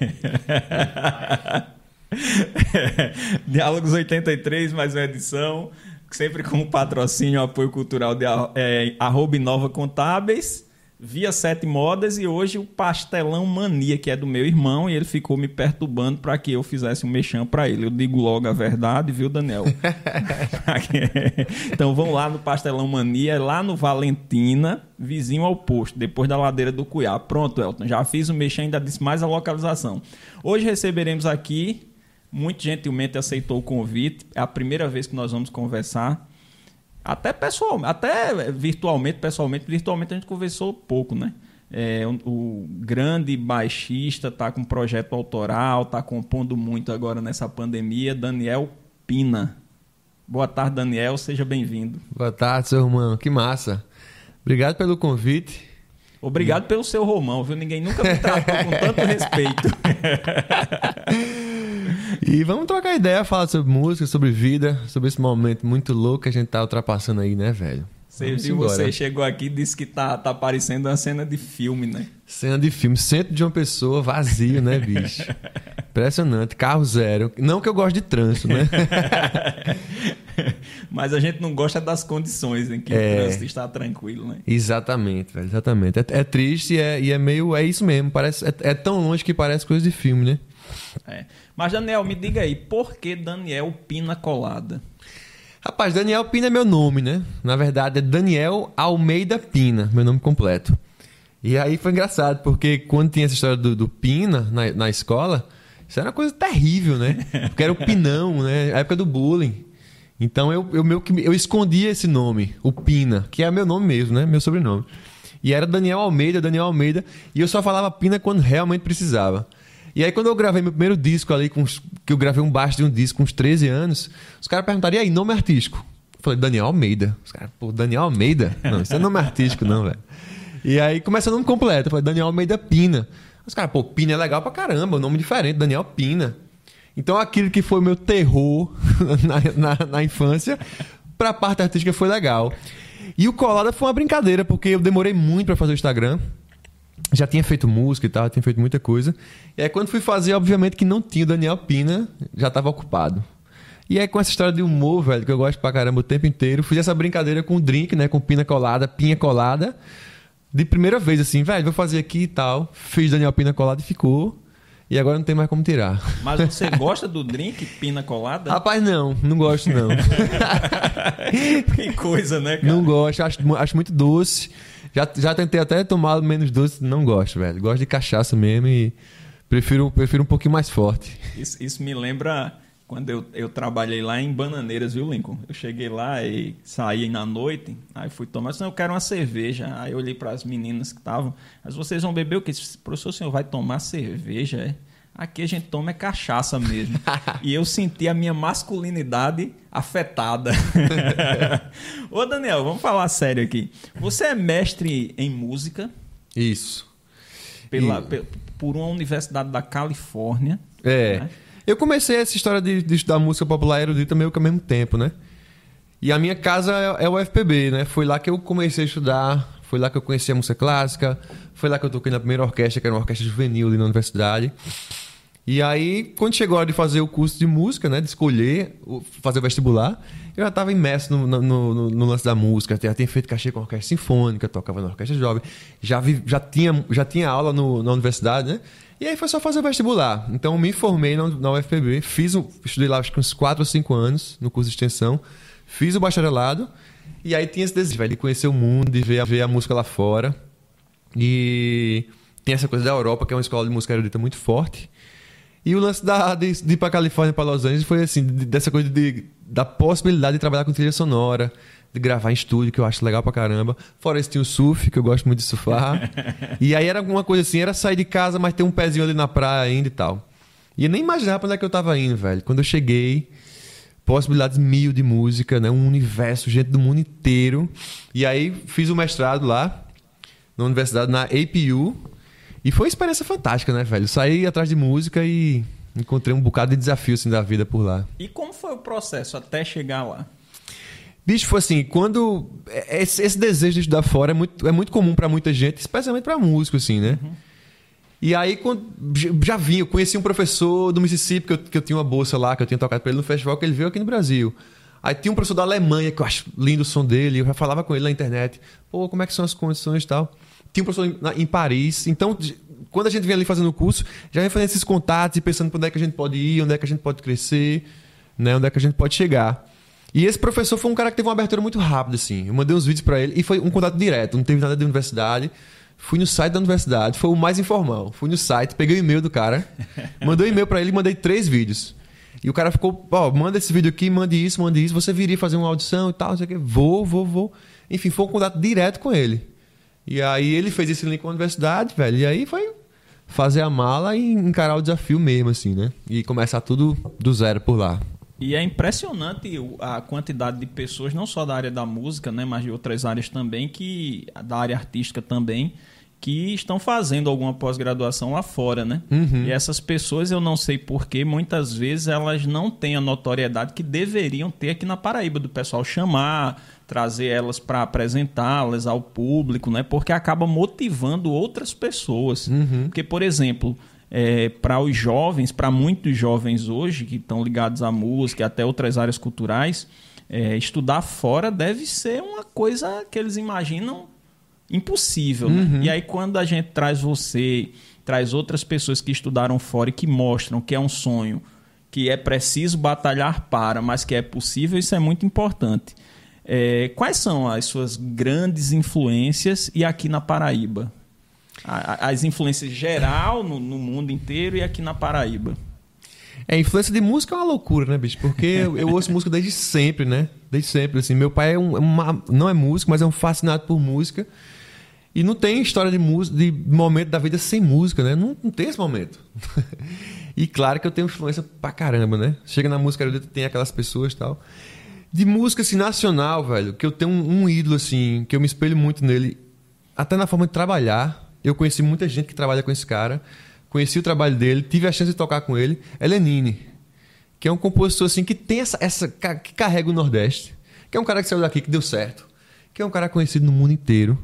Diálogos 83, mais uma edição. Sempre com o patrocínio, apoio cultural de é, arroba Nova Contábeis via Sete Modas e hoje o Pastelão Mania, que é do meu irmão, e ele ficou me perturbando para que eu fizesse um mexão para ele. Eu digo logo a verdade, viu, Daniel? então vão lá no Pastelão Mania, lá no Valentina, vizinho ao posto, depois da ladeira do Cuiá. Pronto, Elton, já fiz o mexão, ainda disse mais a localização. Hoje receberemos aqui, muito gentilmente aceitou o convite, é a primeira vez que nós vamos conversar até pessoal, até virtualmente, pessoalmente, virtualmente a gente conversou pouco, né? É, o, o, grande baixista está com projeto autoral, está compondo muito agora nessa pandemia, Daniel Pina. Boa tarde, Daniel, seja bem-vindo. Boa tarde, seu irmão, que massa. Obrigado pelo convite. Obrigado pelo seu Romão, viu? Ninguém nunca me tratou com tanto respeito. E vamos trocar ideia, falar sobre música, sobre vida, sobre esse momento muito louco que a gente tá ultrapassando aí, né, velho? Você viu, você chegou aqui e disse que tá, tá parecendo uma cena de filme, né? Cena de filme, centro de uma pessoa vazio, né, bicho? Impressionante, carro zero. Não que eu goste de trânsito, né? Mas a gente não gosta das condições em que é... o trânsito está tranquilo, né? Exatamente, velho, exatamente. É, é triste e é, e é, meio. É isso mesmo. Parece, é, é tão longe que parece coisa de filme, né? É. Mas, Daniel, me diga aí, por que Daniel Pina Colada? Rapaz, Daniel Pina é meu nome, né? Na verdade, é Daniel Almeida Pina, meu nome completo. E aí foi engraçado, porque quando tinha essa história do, do Pina na, na escola, isso era uma coisa terrível, né? Porque era o Pinão, né? A época do bullying. Então eu, eu, meio que, eu escondia esse nome, o Pina, que é meu nome mesmo, né? Meu sobrenome. E era Daniel Almeida, Daniel Almeida, e eu só falava Pina quando realmente precisava. E aí, quando eu gravei meu primeiro disco ali, com, que eu gravei um baixo de um disco com uns 13 anos, os caras perguntaram, e aí, nome artístico? Eu falei, Daniel Almeida. Os caras, pô, Daniel Almeida? Não, isso é nome artístico, não, velho. E aí começa o nome completo. Eu falei, Daniel Almeida Pina. Os caras, pô, Pina é legal pra caramba, um nome diferente, Daniel Pina. Então aquilo que foi meu terror na, na, na infância, pra parte artística foi legal. E o Colada foi uma brincadeira, porque eu demorei muito para fazer o Instagram já tinha feito música e tal, tinha feito muita coisa. E aí quando fui fazer, obviamente que não tinha o Daniel Pina, já estava ocupado. E aí com essa história de humor, velho, que eu gosto pra caramba o tempo inteiro, fiz essa brincadeira com o drink, né, com pina colada, pinha colada. De primeira vez assim, velho, vou fazer aqui e tal. Fiz Daniel Pina colada e ficou. E agora não tem mais como tirar. Mas você gosta do drink pina colada? Rapaz, não, não gosto não. que coisa, né, cara? Não gosto, acho, acho muito doce. Já, já tentei até tomar menos doce, não gosto, velho. Gosto de cachaça mesmo e prefiro, prefiro um pouquinho mais forte. Isso, isso me lembra quando eu, eu trabalhei lá em Bananeiras, viu, Lincoln? Eu cheguei lá e saí na noite, aí fui tomar, eu quero uma cerveja. Aí eu olhei para as meninas que estavam, mas vocês vão beber o quê? Professor, o senhor vai tomar cerveja, é? Aqui a gente toma é cachaça mesmo. e eu senti a minha masculinidade afetada. Ô Daniel, vamos falar sério aqui. Você é mestre em música? Isso. Pela, e... Por uma universidade da Califórnia. É. Né? Eu comecei essa história de, de estudar música popular erudita meio que ao mesmo tempo, né? E a minha casa é, é o FPB, né? Foi lá que eu comecei a estudar, foi lá que eu conheci a música clássica, foi lá que eu toquei na primeira orquestra, que era uma orquestra juvenil ali na universidade. E aí, quando chegou a hora de fazer o curso de música, né, de escolher, fazer o vestibular, eu já estava imerso no, no, no, no, lance da música, já tinha feito cachê com orquestra sinfônica, tocava na orquestra jovem, já, vi, já, tinha, já tinha aula na universidade, né? E aí foi só fazer o vestibular. Então me formei na, na UFPB, fiz estudei lá acho que uns 4 ou 5 anos no curso de extensão, fiz o bacharelado, e aí tinha esse desejo de conhecer o mundo, de ver, ver a música lá fora. E tem essa coisa da Europa, que é uma escola de música erudita muito forte. E o lance da, de, de ir pra Califórnia, para Los Angeles, foi assim, de, dessa coisa de, da possibilidade de trabalhar com trilha sonora, de gravar em estúdio, que eu acho legal pra caramba. Fora isso, tinha o surf, que eu gosto muito de surfar. e aí era alguma coisa assim, era sair de casa, mas ter um pezinho ali na praia ainda e tal. E eu nem imaginava pra onde é que eu tava indo, velho. Quando eu cheguei, possibilidades mil de música, né? Um universo, gente do mundo inteiro. E aí fiz o mestrado lá, na universidade, na APU, e foi uma experiência fantástica, né, velho? Saí atrás de música e encontrei um bocado de desafio assim, da vida por lá. E como foi o processo até chegar lá? Bicho, foi assim, quando. Esse, esse, desejo de estudar fora é muito, é muito comum para muita gente, especialmente para músico, assim, né? Uhum. E aí, quando, já vim, eu conheci um professor do Mississippi, que eu, que eu tinha uma bolsa lá, que eu tinha tocado pra ele no festival, que ele veio aqui no Brasil. Aí tinha um professor da Alemanha, que eu acho lindo o som dele, eu já falava com ele na internet. Pô, como é que são as condições e tal. Tinha um professor em, Paris. Então, quando a gente vem ali fazendo o curso, já vem fazendo esses contatos e pensando para onde é que a gente pode ir, onde é que a gente pode crescer, né? onde é que a gente pode chegar. E esse professor foi um cara que teve uma abertura muito rápida, assim. Eu mandei uns vídeos para ele e foi um contato direto, não teve nada de universidade. Fui no site da universidade, foi o mais informal. Fui no site, peguei o e-mail do cara, mandei um e-mail para ele e mandei três vídeos. E o cara ficou, ó, oh, manda esse vídeo aqui, mande isso, mande isso, você viria fazer uma audição e tal, não sei o quê. Vou, vou, vou. Enfim, foi um contato direto com ele. E aí ele fez esse link com a universidade, velho. E aí foi fazer a mala e encarar o desafio mesmo, assim, né? E começar tudo do zero por lá. E é impressionante a quantidade de pessoas, não só da área da música, né, mas de outras áreas também, que da área artística também, que estão fazendo alguma pós-graduação lá fora, né? Uhum. E essas pessoas, eu não sei porquê, muitas vezes elas não têm a notoriedade que deveriam ter aqui na Paraíba, do pessoal chamar, trazer elas para apresentá-las ao público, né? Porque acaba motivando outras pessoas. Uhum. Porque, por exemplo, é, para os jovens, para muitos jovens hoje que estão ligados à música e até outras áreas culturais, é, estudar fora deve ser uma coisa que eles imaginam impossível. Né? Uhum. Né? E aí, quando a gente traz você, traz outras pessoas que estudaram fora e que mostram que é um sonho, que é preciso batalhar para, mas que é possível, isso é muito importante. É, quais são as suas grandes influências e aqui na Paraíba? As influências geral no, no mundo inteiro e aqui na Paraíba. É, influência de música é uma loucura, né, bicho? Porque eu, eu ouço música desde sempre, né? Desde sempre, assim. Meu pai é um, uma, não é músico, mas é um fascinado por música. E não tem história de música, de momento da vida sem música, né? Não, não tem esse momento. e claro que eu tenho influência pra caramba, né? Chega na música tem aquelas pessoas e tal. De música, assim, nacional, velho, que eu tenho um, um, ídolo, assim, que eu me espelho muito nele, até na forma de trabalhar. Eu conheci muita gente que trabalha com esse cara. Conheci o trabalho dele, tive a chance de tocar com ele. É Lenine, que é um compositor, assim, que tem essa... essa que carrega o Nordeste. Que é um cara que saiu daqui, que deu certo. Que é um cara conhecido no mundo inteiro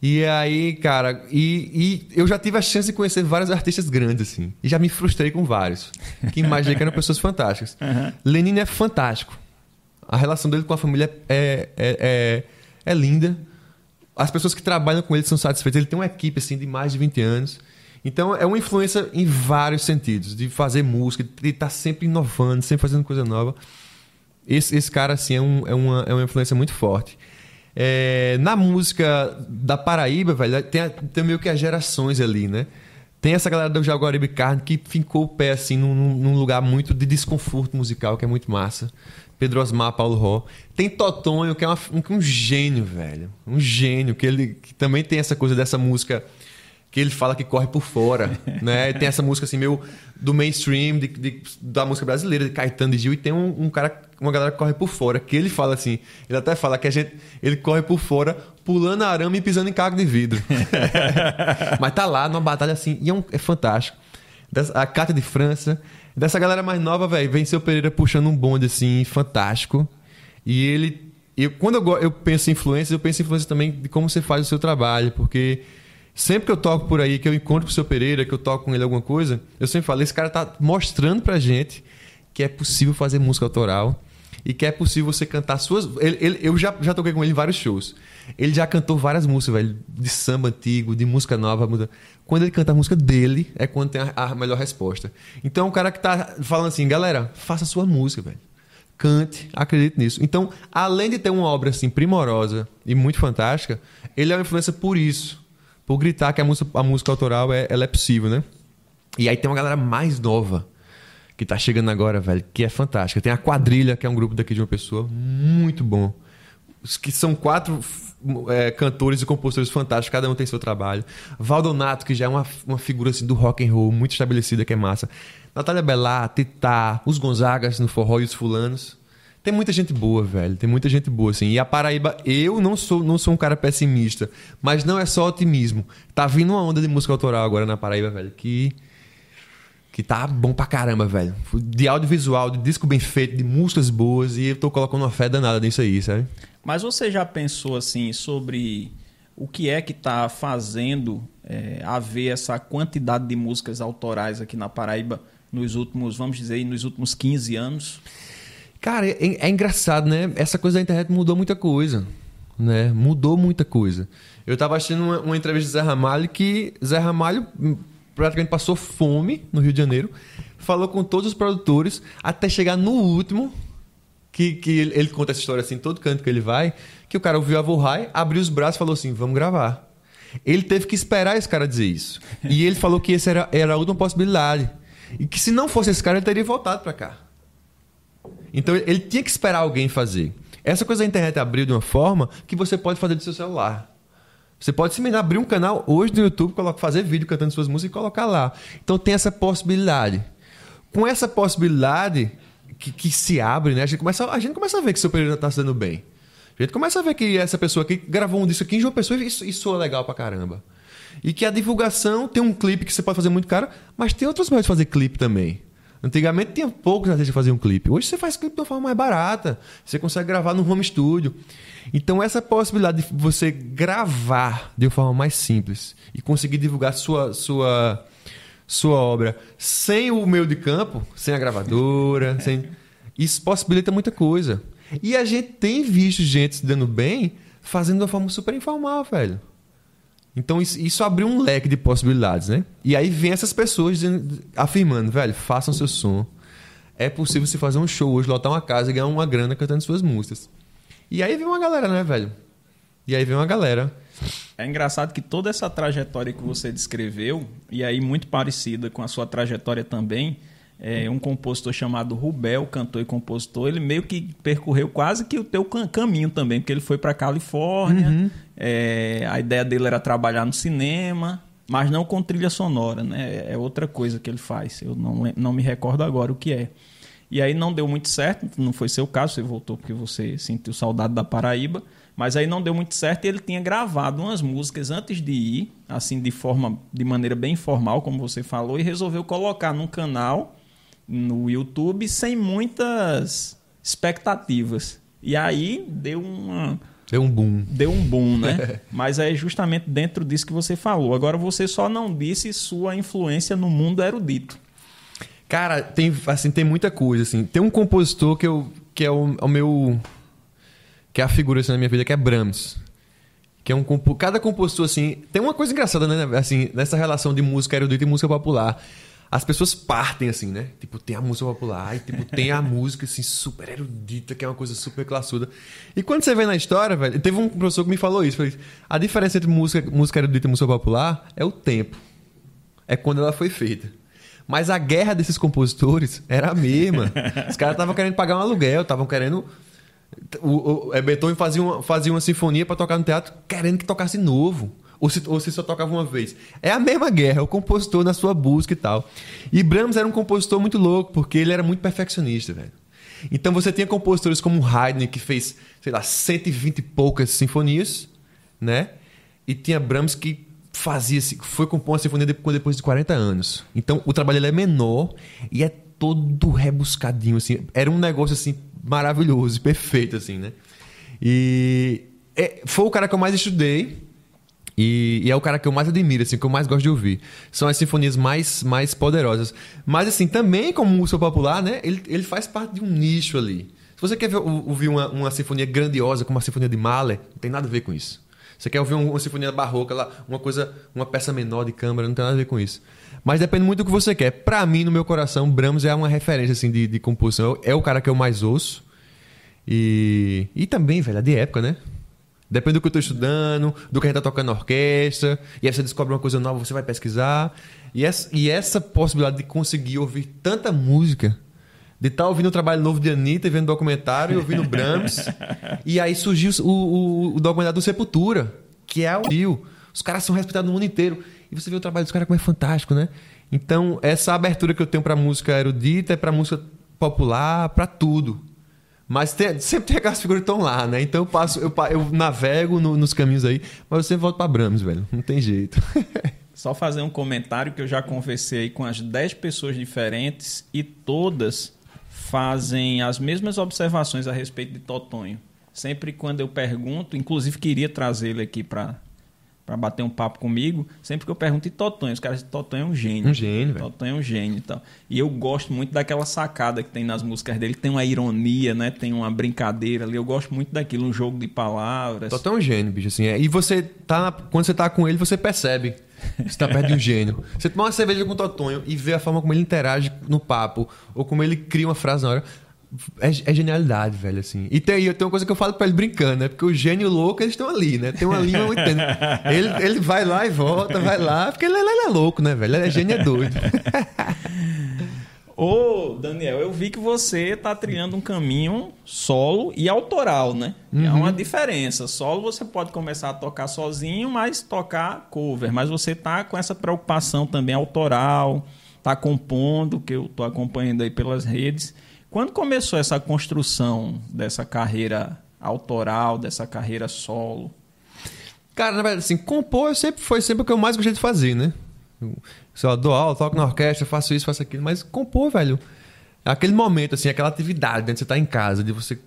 e aí, cara, e, e, eu já tive a chance de conhecer vários artistas grandes, assim. E já me frustrei com vários. Que imaginei que eram pessoas fantásticas. Uhum. Lenine é fantástico. A relação dele com a família é, é, é, é, linda. As pessoas que trabalham com ele são satisfeitas. Ele tem uma equipe, assim, de mais de 20 anos. Então, é uma influência em vários sentidos. De fazer música, de estar tá sempre inovando, sempre fazendo coisa nova. Esse, esse cara, assim, é, um, é, uma, é uma influência muito forte. É, na música da Paraíba, velho, tem, tem meio que as gerações ali, né? Tem essa galera do Jaguaribe Carne que fincou o pé, assim, num, num, lugar muito de desconforto musical, que é muito massa. Pedro Osmar, Paulo Ró. Tem Totonho, que é uma, um, um, gênio, velho. Um gênio, que ele que também tem essa coisa dessa música que ele fala que corre por fora, né? Tem essa música assim meio do mainstream de, de, da música brasileira, de Caetano e Gil, e tem um, um, cara, uma galera que corre por fora, que ele fala assim, ele até fala que a gente, ele corre por fora, pulando arame e pisando em caco de vidro. Mas tá lá numa batalha assim, e é, um, é fantástico. A Cátia de França, dessa galera mais nova, velho, vem seu Pereira puxando um bonde assim, fantástico. E ele, eu, quando eu, eu penso em influência, eu penso em influência também de como você faz o seu trabalho, porque Sempre que eu toco por aí, que eu encontro com o seu Pereira, que eu toco com ele alguma coisa, eu sempre falo: esse cara tá mostrando pra gente que é possível fazer música autoral e que é possível você cantar suas. Ele, ele, eu já, já toquei com ele em vários shows. Ele já cantou várias músicas, velho, de samba antigo, de música nova. Quando ele canta a música dele, é quando tem a, a melhor resposta. Então um cara que tá falando assim, galera, faça a sua música, velho. Cante, acredite nisso. Então, além de ter uma obra assim primorosa e muito fantástica, ele é uma influência por isso por gritar que a música, a música autoral é, ela é possível, né? E aí tem uma galera mais nova que tá chegando agora, velho, que é fantástica. Tem a Quadrilha, que é um grupo daqui de uma pessoa muito bom. Que são quatro é, cantores e compositores fantásticos, cada um tem seu trabalho. Valdonato, que já é uma, uma figura assim, do rock and roll muito estabelecida, que é massa. Natália Belá, Titá, os Gonzagas no forró e os fulanos. Tem muita gente boa, velho. Tem muita gente boa, assim. E a Paraíba, eu não sou, não sou um cara pessimista, mas não é só otimismo. Tá vindo uma onda de música autoral agora na Paraíba, velho, que que tá bom pra caramba, velho. De audiovisual, de disco bem feito, de músicas boas, e eu tô colocando uma fé danada nisso aí, sabe? Mas você já pensou assim sobre o que é que está fazendo é, haver essa quantidade de músicas autorais aqui na Paraíba nos últimos, vamos dizer, nos últimos 15 anos? Cara, é, é engraçado, né? Essa coisa da internet mudou muita coisa, né? Mudou muita coisa. Eu tava assistindo uma, uma entrevista de Zé Ramalho que Zé Ramalho praticamente passou fome no Rio de Janeiro, falou com todos os produtores até chegar no último que, que ele, ele, conta essa história assim, todo canto que ele vai, que o cara ouviu a Vorrai, abriu os braços e falou assim: vamos gravar. Ele teve que esperar esse cara dizer isso. E ele falou que essa era, era a última possibilidade. E que se não fosse esse cara, ele teria voltado para cá. Então ele tinha que esperar alguém fazer. Essa coisa da internet abriu de uma forma que você pode fazer do seu celular. Você pode simplesmente abrir um canal hoje no YouTube, fazer vídeo cantando suas músicas e colocar lá. Então tem essa possibilidade. Com essa possibilidade, que, que se abre, né? A gente, começa, a gente começa a ver que seu período está se dando bem. A gente começa a ver que essa pessoa aqui gravou um disco aqui em João Pessoa e soa legal pra caramba. E que a divulgação tem um clipe que você pode fazer muito caro, mas tem outros meios de fazer clipe também. Antigamente tinha poucos artistas que faziam um clipe. Hoje você faz clipe de uma forma mais barata. Você consegue gravar no home studio. Então essa possibilidade de você gravar de uma forma mais simples e conseguir divulgar sua sua sua obra sem o meio de campo, sem a gravadora, sem... isso possibilita muita coisa. E a gente tem visto gente se dando bem fazendo de uma forma super informal, velho. Então isso, isso abriu um leque de possibilidades, né? E aí vem essas pessoas dizendo, afirmando, velho, façam seu som. É possível se fazer um show hoje, lotar uma casa e ganhar uma grana cantando suas músicas. E aí vem uma galera, né, velho? E aí vem uma galera é engraçado que toda essa trajetória que você descreveu, e aí muito parecida com a sua trajetória também, é, um compositor chamado Rubel, cantor e compositor, ele meio que percorreu quase que o teu caminho também, porque ele foi para Califórnia, uhum. é, a ideia dele era trabalhar no cinema, mas não com trilha sonora, né? É outra coisa que ele faz, eu não, não me recordo agora o que é. E aí não deu muito certo, não foi seu caso, você voltou porque você sentiu saudade da Paraíba, mas aí não deu muito certo e ele tinha gravado umas músicas antes de ir, assim, de forma, de maneira bem informal, como você falou, e resolveu colocar num canal no YouTube sem muitas expectativas. E aí deu uma. Deu um boom. Deu um boom, né? Mas é justamente dentro disso que você falou. Agora você só não disse sua influência no mundo erudito. Cara, tem, assim, tem muita coisa, assim. Tem um compositor que, eu, que é o, o meu que é a figura assim, na minha vida, que é Brahms. Que é um. Cada compositor, assim. Tem uma coisa engraçada, né? Assim, nessa relação de música erudita e música popular. As pessoas partem, assim, né? Tipo, tem a música popular e tipo, tem a música, assim, super erudita, que é uma coisa super classuda. E quando você vê na história, velho, teve um professor que me falou isso. Falei, a diferença entre música, música erudita e música popular é o tempo. É quando ela foi feita. Mas a guerra desses compositores era a mesma. Os caras estavam querendo pagar um aluguel, estavam querendo o, o é, Beethoven fazia uma, fazia uma sinfonia para tocar no teatro querendo que tocasse novo. Ou se, ou se só tocava uma vez. É a mesma guerra, é o compositor na sua busca e tal. E Brahms era um compositor muito louco, porque ele era muito perfeccionista, velho. Então você tinha compositores como Haydn, que fez, sei lá, 120 e poucas sinfonias, né? E tinha Brahms que fazia, foi compor uma sinfonia depois de 40 anos. Então o trabalho é menor e é todo rebuscadinho, assim. Era um negócio, assim, maravilhoso, perfeito, assim, né? E é, foi o cara que eu mais estudei. E, e, é o cara que eu mais admiro, assim, que eu mais gosto de ouvir. São as sinfonias mais, mais poderosas. Mas, assim, também como música popular, né? Ele, ele faz parte de um nicho ali. Se você quer ver, ouvir uma, uma sinfonia grandiosa como a Sinfonia de Mahler, não tem nada a ver com isso. Você quer ouvir uma sinfonia barroca, lá, uma coisa, uma peça menor de câmara, não tem nada a ver com isso. Mas depende muito do que você quer. Para mim, no meu coração, Brahms é uma referência assim, de, de composição. É o cara que eu mais ouço. E, e também, velho, é de época, né? Depende do que eu estou estudando, do que a gente tá tocando na orquestra. E aí você descobre uma coisa nova, você vai pesquisar. E essa, e essa possibilidade de conseguir ouvir tanta música, de estar tá ouvindo o trabalho novo de Anitta, vendo documentário e ouvindo Brahms. e aí surgiu o, o, o documentário do Sepultura, que é o Rio. Os caras são respeitados no mundo inteiro. Você vê o trabalho dos caras como é fantástico, né? Então, essa abertura que eu tenho para música erudita é para música popular, para tudo. Mas tem, sempre tem aquelas figuras que estão lá, né? Então eu passo, eu, eu navego no, nos caminhos aí, mas eu sempre volto para Brahms, velho. Não tem jeito. Só fazer um comentário que eu já conversei com as 10 pessoas diferentes e todas fazem as mesmas observações a respeito de Totonho. Sempre quando eu pergunto, inclusive queria trazê-lo aqui para para bater um papo comigo, sempre que eu pergunto, e Totonho? Os caras dizem, Totonho é um gênio. Um gênio, velho. Totonho é um gênio e tal. E eu gosto muito daquela sacada que tem nas músicas dele. Tem uma ironia, né? Tem uma brincadeira ali. Eu gosto muito daquilo, um jogo de palavras. Totonho é um gênio, bicho, assim. É. E você tá... Na... Quando você tá com ele, você percebe. Você tá perto de um gênio. Você toma uma cerveja com o Totonho e vê a forma como ele interage no papo, ou como ele cria uma frase na hora é, é, genialidade, velho, assim. E tem, tem uma coisa que eu falo pra ele brincando, né? Porque o gênio louco, eles estão ali, né? Tem uma linha muito ele, ele vai lá e volta, vai lá, porque ele, ele é louco, né, velho? Ele é gênio, é doido. Ô, Daniel, eu vi que você tá trilhando um caminho solo e autoral, né? Uhum. É uma diferença. Solo você pode começar a tocar sozinho, mas tocar cover. Mas você tá com essa preocupação também autoral, tá compondo, que eu tô acompanhando aí pelas redes. Quando começou essa construção dessa carreira autoral, dessa carreira solo? Cara, na verdade, assim, compor sempre foi sempre o que eu mais gostei de fazer, né? Eu, sei lá, dou aula, toco na orquestra, faço isso, faço aquilo, mas compor, velho, aquele momento, assim, aquela atividade, né, de você estar tá em casa, de você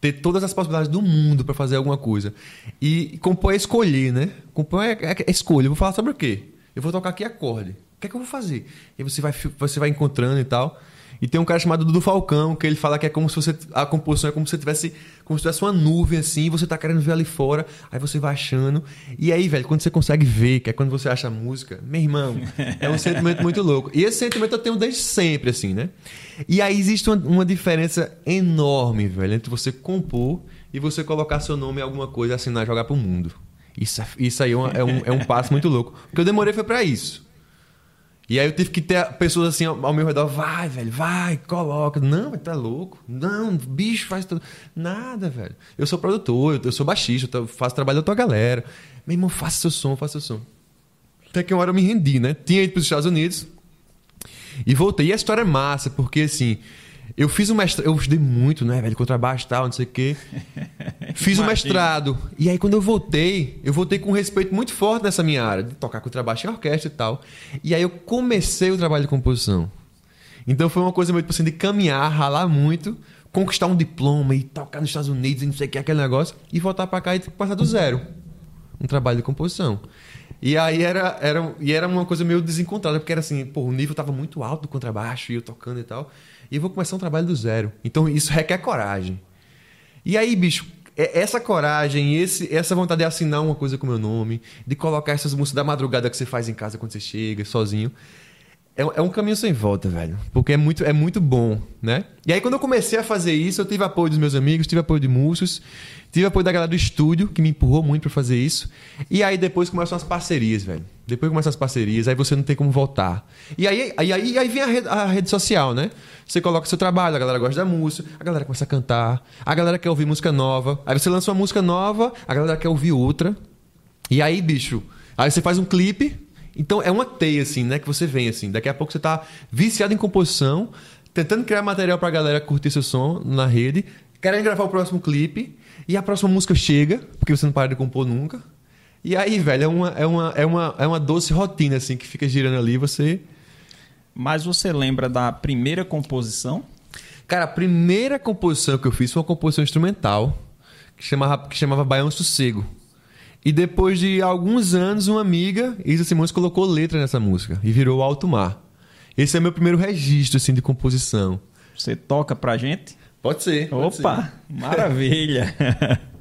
ter todas as possibilidades do mundo para fazer alguma coisa. E compor é escolher, né? Compor é, é, é escolha. Eu vou falar sobre o quê? Eu vou tocar aqui acorde. O que é que eu vou fazer? E você vai, você vai encontrando e tal. E tem um cara chamado Dudu Falcão, que ele fala que é como se você. A composição é como se você tivesse. Como se tivesse uma nuvem assim, e você tá querendo ver ali fora, aí você vai achando. E aí, velho, quando você consegue ver, que é quando você acha a música, meu irmão, é um sentimento muito louco. E esse sentimento eu tenho desde sempre, assim, né? E aí existe uma, uma diferença enorme, velho, entre você compor e você colocar seu nome em alguma coisa, assinar e jogar pro mundo. Isso, isso aí é, uma, é, um, é um passo muito louco. O que eu demorei foi para isso. E aí eu tive que ter pessoas assim ao meu redor, vai, velho, vai, coloca. Não, tá louco. Não, bicho faz tudo. Nada, velho. Eu sou produtor, eu sou baixista, eu faço trabalho da tua galera. Meu irmão, faça seu som, faça seu som. Até que uma hora eu me rendi, né? Tinha ido para os Estados Unidos e voltei. E a história é massa, porque assim, eu fiz o mestrado, eu estudei muito, né, velho, contrabaixo e tal, não sei o quê. Fiz o mestrado. E aí, quando eu voltei, eu voltei com um respeito muito forte nessa minha área, de tocar contrabaixo em orquestra e tal. E aí eu comecei o trabalho de composição. Então foi uma coisa meio tipo assim, de caminhar, ralar muito, conquistar um diploma e tocar nos Estados Unidos e não sei o que, aquele negócio, e voltar para cá e passar do zero. Um trabalho de composição. E aí era, era, e era uma coisa meio desencontrada, porque era assim, pô, o nível tava muito alto do contrabaixo, e eu tocando e tal e vou começar um trabalho do zero. Então isso requer coragem. E aí, bicho, é, essa coragem, esse, essa vontade de assinar uma coisa com meu nome, de colocar essas músicas da madrugada que você faz em casa quando você chega, sozinho, é, é, um caminho sem volta, velho. Porque é muito, é muito bom, né? E aí, quando eu comecei a fazer isso, eu tive apoio dos meus amigos, tive apoio de músicos, tive apoio da galera do estúdio, que me empurrou muito para fazer isso. E aí, depois começam as parcerias, velho. Depois começam as parcerias, aí você não tem como voltar. E aí, aí, aí, aí vem a rede, a rede social, né? Você coloca seu trabalho, a galera gosta da música, a galera começa a cantar, a galera quer ouvir música nova. Aí você lança uma música nova, a galera quer ouvir outra. E aí, bicho, aí você faz um clipe então é uma teia, assim, né? Que você vem, assim. Daqui a pouco você tá viciado em composição, tentando criar material pra galera curtir seu som na rede, querendo gravar o próximo clipe, e a próxima música chega, porque você não para de compor nunca. E aí, velho, é uma, é uma, é uma, é uma doce rotina, assim, que fica girando ali, você. Mas você lembra da primeira composição? Cara, a primeira composição que eu fiz foi uma composição instrumental que chamava, que chamava Baião Sossego. E depois de alguns anos, uma amiga, Isa Simões, colocou letra nessa música e virou Alto Mar. Esse é meu primeiro registro assim, de composição. Você toca pra gente? Pode ser. Pode Opa, ser. maravilha!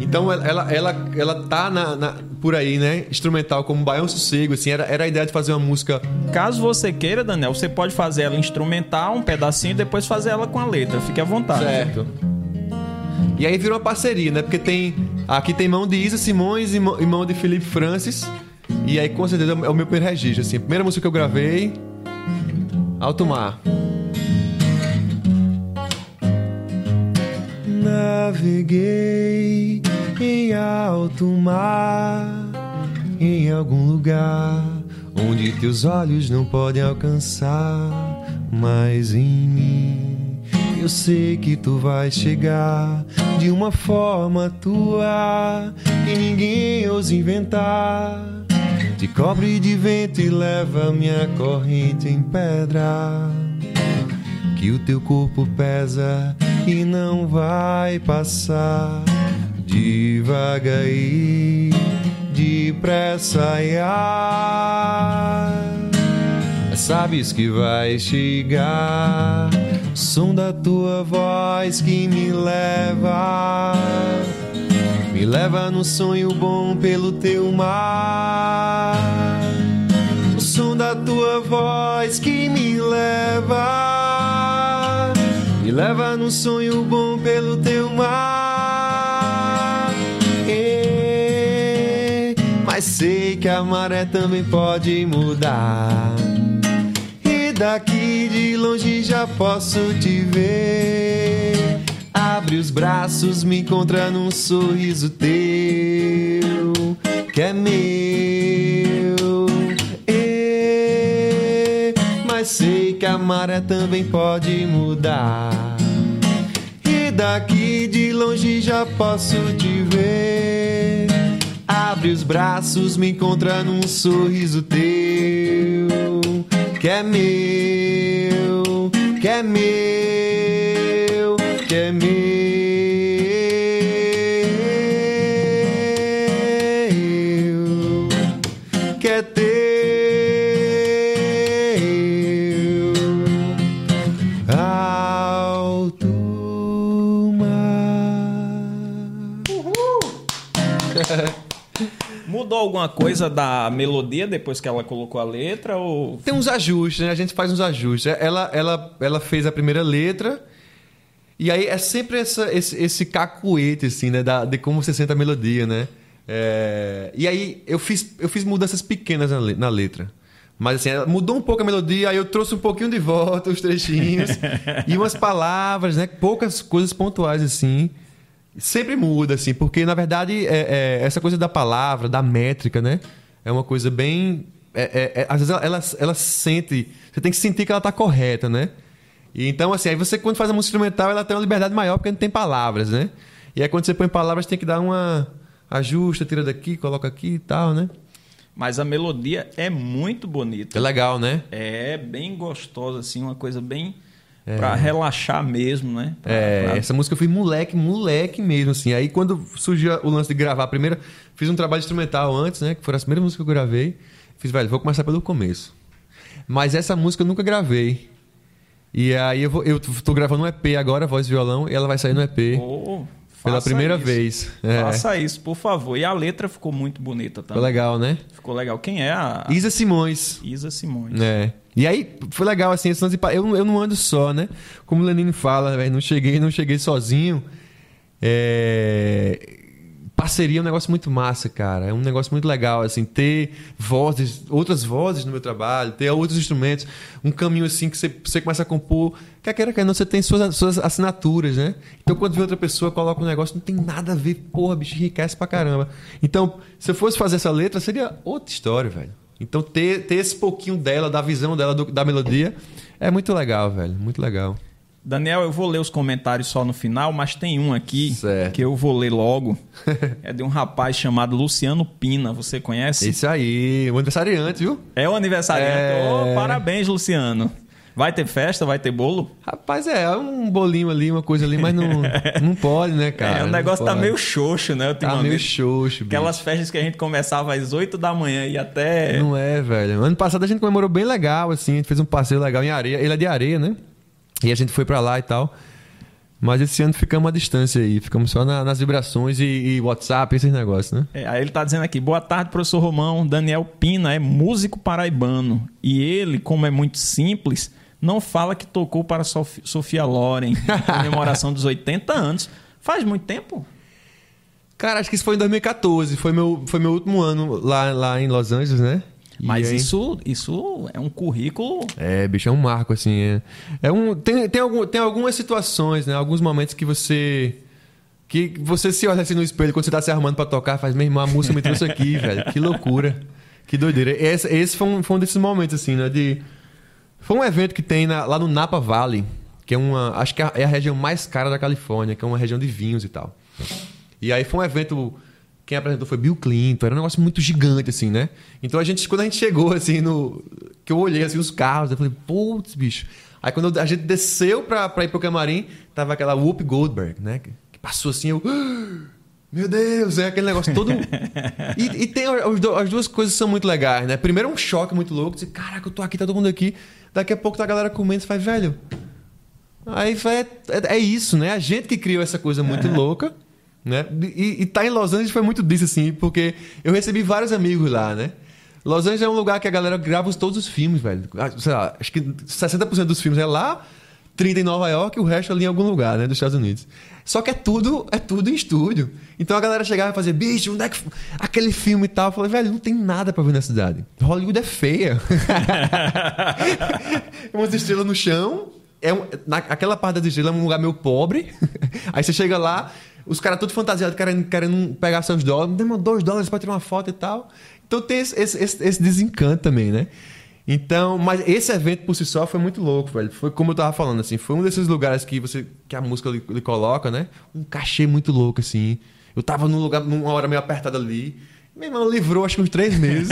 Então ela, ela, ela tá na, na, por aí, né? Instrumental como Baião Sossego, assim, era, era a ideia de fazer uma música. Caso você queira, Daniel, você pode fazer ela instrumental, um pedacinho, e depois fazer ela com a letra. Fique à vontade. Certo. E aí virou uma parceria, né? Porque tem. Aqui tem mão de Isa Simões e mão de Felipe Francis. E aí, com certeza, é o meu primeiro registro. Assim, a primeira música que eu gravei. Alto Mar. Naveguei em alto mar, em algum lugar onde teus olhos não podem alcançar, mas em mim eu sei que tu vais chegar de uma forma tua que ninguém ousa inventar. te cobre de vento e leva minha corrente em pedra. Que o teu corpo pesa e não vai passar devagar e depressa. Ia. Sabes que vai chegar som da tua voz que me leva, me leva no sonho bom pelo teu mar. O som da tua voz que me leva, me leva no sonho bom pelo teu mar. Mas sei que a maré também pode mudar daqui de longe já posso te ver. Abre os braços, me encontra num sorriso teu, que é meu. E, mas sei que a maré também pode mudar. E daqui de longe já posso te ver. Abre os braços, me encontra num sorriso teu que é meu, que é meu, que é meu, alguma coisa da melodia depois que ela colocou a letra? Ou... Tem uns ajustes, né? A gente faz uns ajustes. Ela, ela, ela fez a primeira letra. E aí é sempre essa, esse, esse cacuete, assim, né? Da, de como você sente a melodia, né? É... E aí eu fiz, eu fiz mudanças pequenas na, na letra. Mas assim, mudou um pouco a melodia, aí eu trouxe um pouquinho de volta os trechinhos. e umas palavras, né? Poucas coisas pontuais, assim. Sempre muda, assim, porque na verdade é, é, essa coisa da palavra, da métrica, né? É uma coisa bem. É, é, é às vezes ela, ela, ela, sente. Você tem que sentir que ela está correta, né? E então, assim, aí você, quando faz a música instrumental, ela tem uma liberdade maior porque não tem palavras, né? E aí quando você põe palavras, tem que dar uma. Ajusta, tira daqui, coloca aqui e tal, né? Mas a melodia é muito bonita. É legal, né? É bem gostosa, assim, uma coisa bem é. Pra relaxar mesmo, né? Pra, é, pra... essa música eu fui moleque, moleque mesmo, assim. Aí quando surgiu o lance de gravar a primeira, fiz um trabalho instrumental antes, né? Que foi a primeira música que eu gravei. Fiz, velho, vou começar pelo começo. Mas essa música eu nunca gravei. E aí eu, vou, eu tô gravando um EP agora, voz e violão, e ela vai sair no EP. Oh, pela primeira isso. vez. É. Faça isso, por favor. E a letra ficou muito bonita também. Ficou legal, né? Ficou legal. Quem é a. Isa Simões. Isa Simões. É. E aí, foi legal, assim, esse eu, eu não ando só, né? Como o Lenine fala, véio, não cheguei, não cheguei sozinho. É... Parceria é um negócio muito massa, cara. É um negócio muito legal, assim, ter vozes, outras vozes no meu trabalho, ter outros instrumentos, um caminho assim que você, você começa a compor. Quer queira, quer não, você tem suas, suas assinaturas, né? Então, quando vê outra pessoa, coloca um negócio, não tem nada a ver, porra, bicho, enriquece pra caramba. Então, se eu fosse fazer essa letra, seria outra história, velho. Então, ter, ter esse pouquinho dela, da visão dela, do, da melodia, é muito legal, velho. Muito legal. Daniel, eu vou ler os comentários só no final, mas tem um aqui certo. que eu vou ler logo. é de um rapaz chamado Luciano Pina. Você conhece? Isso aí, o aniversariante, viu? É o aniversariante. É... Oh, parabéns, Luciano. Vai ter festa? Vai ter bolo? Rapaz, é, um bolinho ali, uma coisa ali, mas não, não pode, né, cara? É, o negócio tá meio xoxo, né? Tá meio xoxo, bicho. Aquelas festas que a gente começava às 8 da manhã e até. Não é, velho. Ano passado a gente comemorou bem legal, assim, a gente fez um passeio legal em areia. Ele é de areia, né? E a gente foi para lá e tal. Mas esse ano ficamos à distância aí, ficamos só na, nas vibrações e, e, WhatsApp, esses negócios, né? É, aí ele tá dizendo aqui: boa tarde, professor Romão. Daniel Pina é músico paraibano. E ele, como é muito simples, não fala que tocou para Sof Sofia Loren, em comemoração dos 80 anos. Faz muito tempo? Cara, acho que isso foi em 2014. Foi meu, foi meu último ano lá, lá em Los Angeles, né? Mas isso, isso é um currículo. É, bicho, é um marco, assim. É, é um, tem, tem, algum, tem algumas situações, né? Alguns momentos que você. Que você se olha assim no espelho quando você tá se arrumando para tocar, faz, meu irmão, a música me trouxe aqui, velho. Que loucura. Que doideira. Esse, esse foi, um, foi um desses momentos, assim, né? De foi um evento que tem na, lá no Napa Valley, que é uma. Acho que é a região mais cara da Califórnia, que é uma região de vinhos e tal. E aí foi um evento quem apresentou foi Bill Clinton, era um negócio muito gigante, assim, né? Então a gente, quando a gente chegou, assim, no. Que eu olhei assim os carros, eu falei, putz, bicho. Aí quando a gente desceu pra, pra ir pro camarim, tava aquela Whoop Goldberg, né? Que passou assim, eu. Meu Deus, é aquele negócio todo. e, e tem as duas coisas são muito legais, né? Primeiro é um choque muito louco, dizer, caraca, eu tô aqui, tá todo mundo aqui. Daqui a pouco tá a galera comendo, você faz, velho. Aí é, é, é, isso, né? A gente que criou essa coisa muito louca, né? E, e tá em Los Angeles foi muito disso, assim, porque eu recebi vários amigos lá, né? Los Angeles é um lugar que a galera grava todos os filmes, velho. Ah, sei lá, acho que 60% dos filmes é lá, 30 em Nova York e o resto ali em algum lugar, né? Dos Estados Unidos. Só que é tudo, é tudo em estúdio. Então a galera chegava e fazia, bicho, onde é que. Aquele filme e tal. Eu falei, velho, não tem nada pra ver na cidade. Hollywood é feia. Umas estrelas no chão. É um, na, aquela parte das estrelas é um lugar meio pobre. Aí você chega lá, os caras tudo fantasiados, querendo, querendo pegar seus dólares. Dê dois dólares pra tirar uma foto e tal. Então tem esse, esse, esse, esse desencanto também, né? Então, mas esse evento por si só foi muito louco, velho. Foi como eu tava falando, assim, foi um desses lugares que você que a música lhe, lhe coloca, né? Um cachê muito louco, assim. Eu tava num lugar, numa hora meio apertada ali. Meu irmão livrou acho que uns três meses.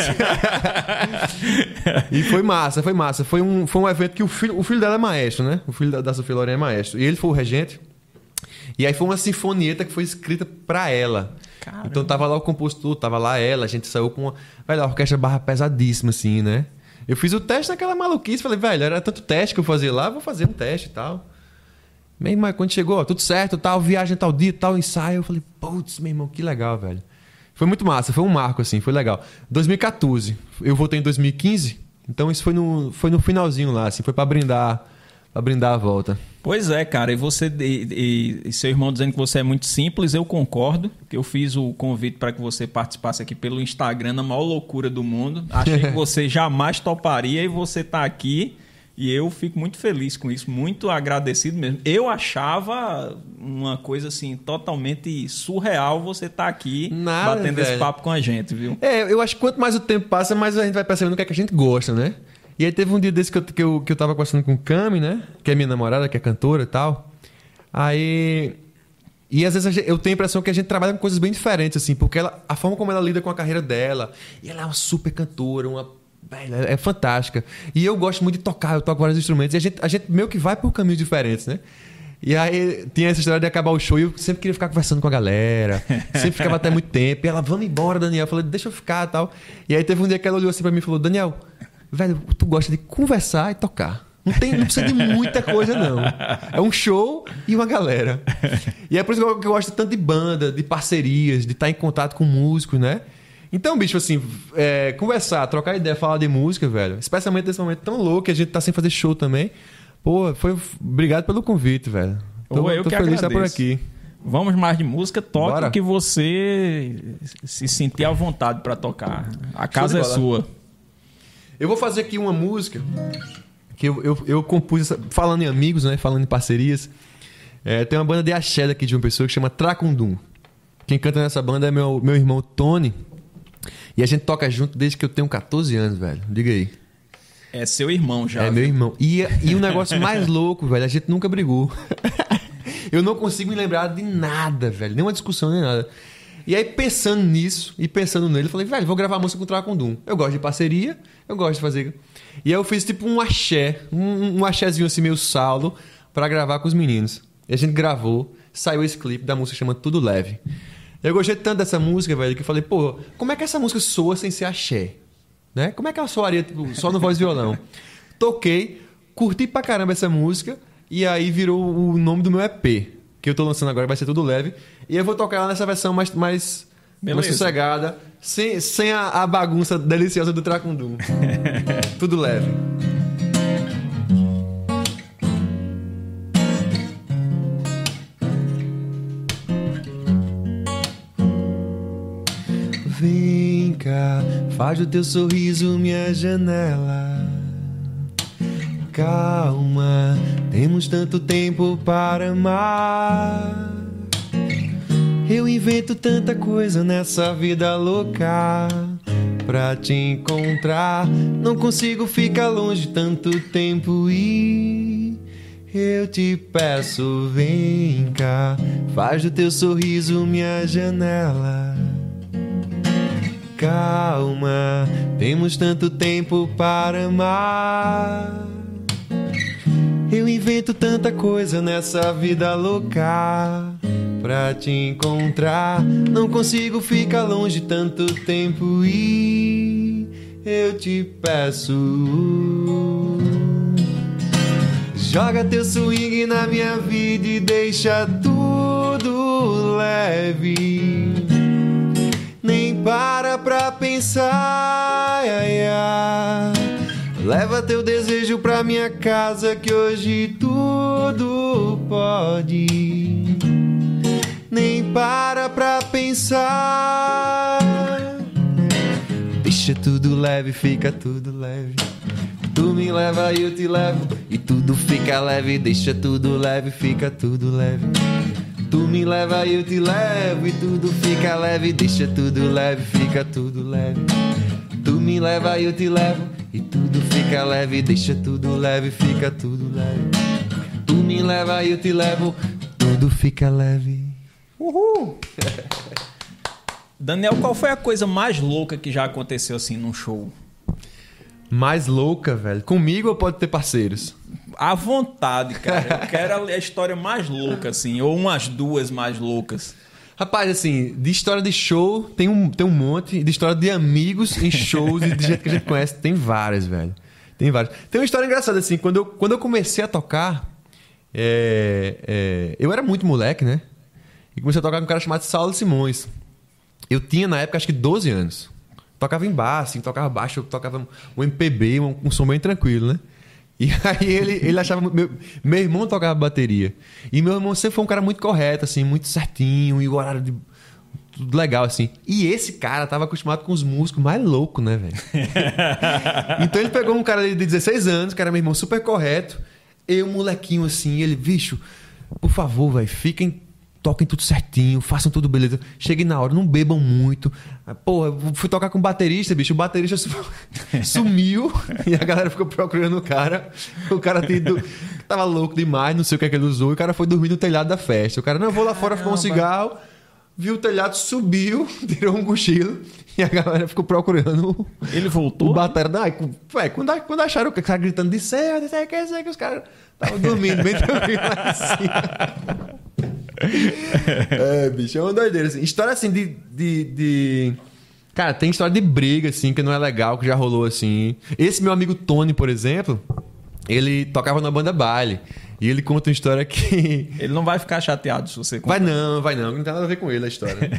e foi massa, foi massa. Foi um, foi um evento que o filho, o filho dela é maestro, né? O filho da, da Sofia Loren é maestro. E ele foi o regente. E aí foi uma sinfonieta que foi escrita para ela. Caramba. Então tava lá o compositor, tava lá ela, a gente saiu com uma. Velho, a orquestra barra pesadíssima, assim, né? Eu fiz o teste naquela maluquice, falei, velho, era tanto teste que eu fazia lá, vou fazer um teste e tal. Meu irmão, quando chegou, ó, tudo certo, tal, viagem tal dia, tal ensaio, eu falei, putz, meu irmão, que legal, velho. Foi muito massa, foi um marco, assim, foi legal. 2014, eu voltei em 2015, então isso foi no, foi no finalzinho lá, assim, foi para brindar para brindar a volta. Pois é, cara. E você e, e, seu irmão dizendo que você é muito simples, eu concordo. Que eu fiz o convite para que você participasse aqui pelo Instagram, na maior loucura do mundo. Achei que você jamais toparia e você está aqui. E eu fico muito feliz com isso, muito agradecido mesmo. Eu achava uma coisa assim totalmente surreal você estar tá aqui Nada, batendo velho. esse papo com a gente, viu? É, eu acho que quanto mais o tempo passa, mais a gente vai percebendo o que, é que a gente gosta, né? E aí teve um dia desse que eu, que eu, que eu tava conversando com Cami, né? Que é minha namorada, que é cantora e tal. Aí. E às vezes eu tenho a impressão que a gente trabalha com coisas bem diferentes, assim, porque ela, a forma como ela lida com a carreira dela. E ela é uma super cantora, uma. É, é fantástica. E eu gosto muito de tocar, eu toco vários instrumentos. E a gente, a gente meio que vai por caminhos diferentes, né? E aí tinha essa história de acabar o show e eu sempre queria ficar conversando com a galera. Sempre ficava até muito tempo. E ela, vamos embora, Daniel. Eu falei, deixa eu ficar e tal. E aí teve um dia que ela olhou assim pra mim e falou, Daniel, velho, tu gosta de conversar e tocar. Não, tem, não precisa de muita coisa, não. É um show e uma galera. E é por isso que eu, que gosto tanto de banda, de parcerias, de estar em contato com músicos, né? Então, bicho, assim, é, conversar, trocar ideia, falar de música, velho. Especialmente nesse momento tão louco que a gente tá sem fazer show também. Pô, foi. Obrigado pelo convite, velho. Tô, Ô, eu tô feliz de estar por aqui. Vamos mais de música, toque o que você se sentir à vontade para tocar. A casa é sua. Eu vou fazer aqui uma música que eu, eu, eu compus, essa, falando em amigos, né? Falando em parcerias. É, tem uma banda de axé daqui de uma pessoa que chama Tracundum. Quem canta nessa banda é meu, meu irmão Tony. E a gente toca junto desde que eu tenho 14 anos, velho. Diga aí. É seu irmão já. É viu? meu irmão. E, e o negócio mais louco, velho, a gente nunca brigou. eu não consigo me lembrar de nada, velho. Nenhuma discussão, nem nada. E aí, pensando nisso e pensando nele, eu falei, velho, vou gravar música com o Tracundum. Eu gosto de parceria, eu gosto de fazer. E aí eu fiz tipo um axé, um, um axézinho assim meio salo, para gravar com os meninos. E a gente gravou, saiu esse clipe da música chama Tudo Leve. Eu gostei tanto dessa música, velho, que eu falei, pô, como é que essa música soa sem ser axé? Né? Como é que ela soaria tipo, só no voz e violão? Toquei, curti pra caramba essa música, e aí virou o nome do meu EP que eu tô lançando agora, vai ser tudo leve. E eu vou tocar ela nessa versão mais, mais, mais sossegada, sem, sem a, a bagunça deliciosa do Tracundum. tudo leve. Vem cá, faz o teu sorriso minha janela calma, temos tanto tempo para amar. Eu invento tanta coisa nessa vida louca pra te encontrar. Não consigo ficar longe tanto tempo e eu te peço, vem cá, faz do teu sorriso minha janela. calma, temos tanto tempo para amar. Eu invento tanta coisa nessa vida louca pra te encontrar. Não consigo ficar longe tanto tempo e eu te peço. Joga teu swing na minha vida e deixa tudo leve. Nem para pra pensar. Ai, ai. Leva teu desejo pra minha casa que hoje tudo pode. Nem para pra pensar. Deixa tudo leve, fica tudo leve. Tu me leva e eu te levo. E tudo fica leve, deixa tudo leve, fica tudo leve. Tu me leva e eu te levo. E tudo fica leve, deixa tudo leve, fica tudo leve. Tu me leva e eu te levo. E tudo fica leve, deixa tudo leve, fica tudo leve. Tu me leva e eu te levo. Tudo fica leve. Uhul! Daniel, qual foi a coisa mais louca que já aconteceu assim num show? Mais louca, velho. Comigo ou pode ter parceiros? À vontade, cara. Eu quero a história mais louca, assim, ou umas duas mais loucas. Rapaz, assim, de história de show tem um, tem um monte. De história de amigos em shows e de gente que a gente conhece, tem várias, velho. Tem várias. Tem uma história engraçada, assim, quando eu, quando eu comecei a tocar, é, é, eu era muito moleque, né? E comecei a tocar com um cara chamado Saulo Simões. Eu tinha, na época, acho que 12 anos. Tocava em bar, assim, tocava baixo, tocava um MPB, um, um som bem tranquilo, né? E aí ele, ele achava. Meu, meu irmão tocava bateria. E meu irmão sempre foi um cara muito correto, assim, muito certinho, e o horário de. Tudo legal, assim. E esse cara tava acostumado com os músicos mais loucos, né, velho? então ele pegou um cara de 16 anos, que era meu irmão super correto. Eu, molequinho assim, ele, bicho, por favor, velho, fiquem toquem tudo certinho, façam tudo beleza. Cheguem na hora, não bebam muito. Porra, fui tocar com baterista, bicho. O baterista sumiu e a galera ficou procurando o cara. O cara tido, tava louco demais, não sei o que, é que ele usou. E o cara foi dormir no telhado da festa. O cara, não, eu vou lá fora fumar um cigarro. Viu o telhado, subiu, tirou um cochilo e a galera ficou procurando. Ele voltou? O batera. Não, é, quando, quando acharam o cara gritando de céu, de céu, que, que os caras estavam dormindo bem tranquilo lá em cima. é, bicho, é uma doideira, assim. História, assim, de, de, de... Cara, tem história de briga, assim, que não é legal, que já rolou, assim. Esse meu amigo Tony, por exemplo, ele tocava na banda baile. E ele conta uma história que. Ele não vai ficar chateado se você contar. Vai não, vai não. Não tem nada a ver com ele a história.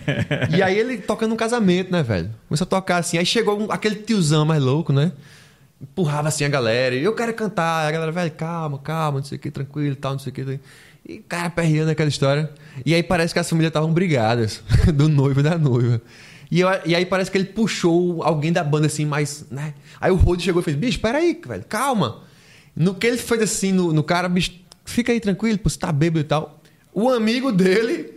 e aí ele tocando num casamento, né, velho? Começou a tocar assim. Aí chegou aquele tiozão mais louco, né? Empurrava assim a galera. E eu quero cantar. A galera, velho, calma, calma, não sei o que, tranquilo tal, não sei o que. E cara perreando aquela história. E aí parece que as famílias estavam brigadas, do noivo e da noiva. E, eu, e aí parece que ele puxou alguém da banda assim, mais, né? Aí o Rod chegou e fez: bicho, peraí, velho, calma. No que ele fez assim no, no cara, bicho, fica aí tranquilo, pô, você tá bêbado e tal. O amigo dele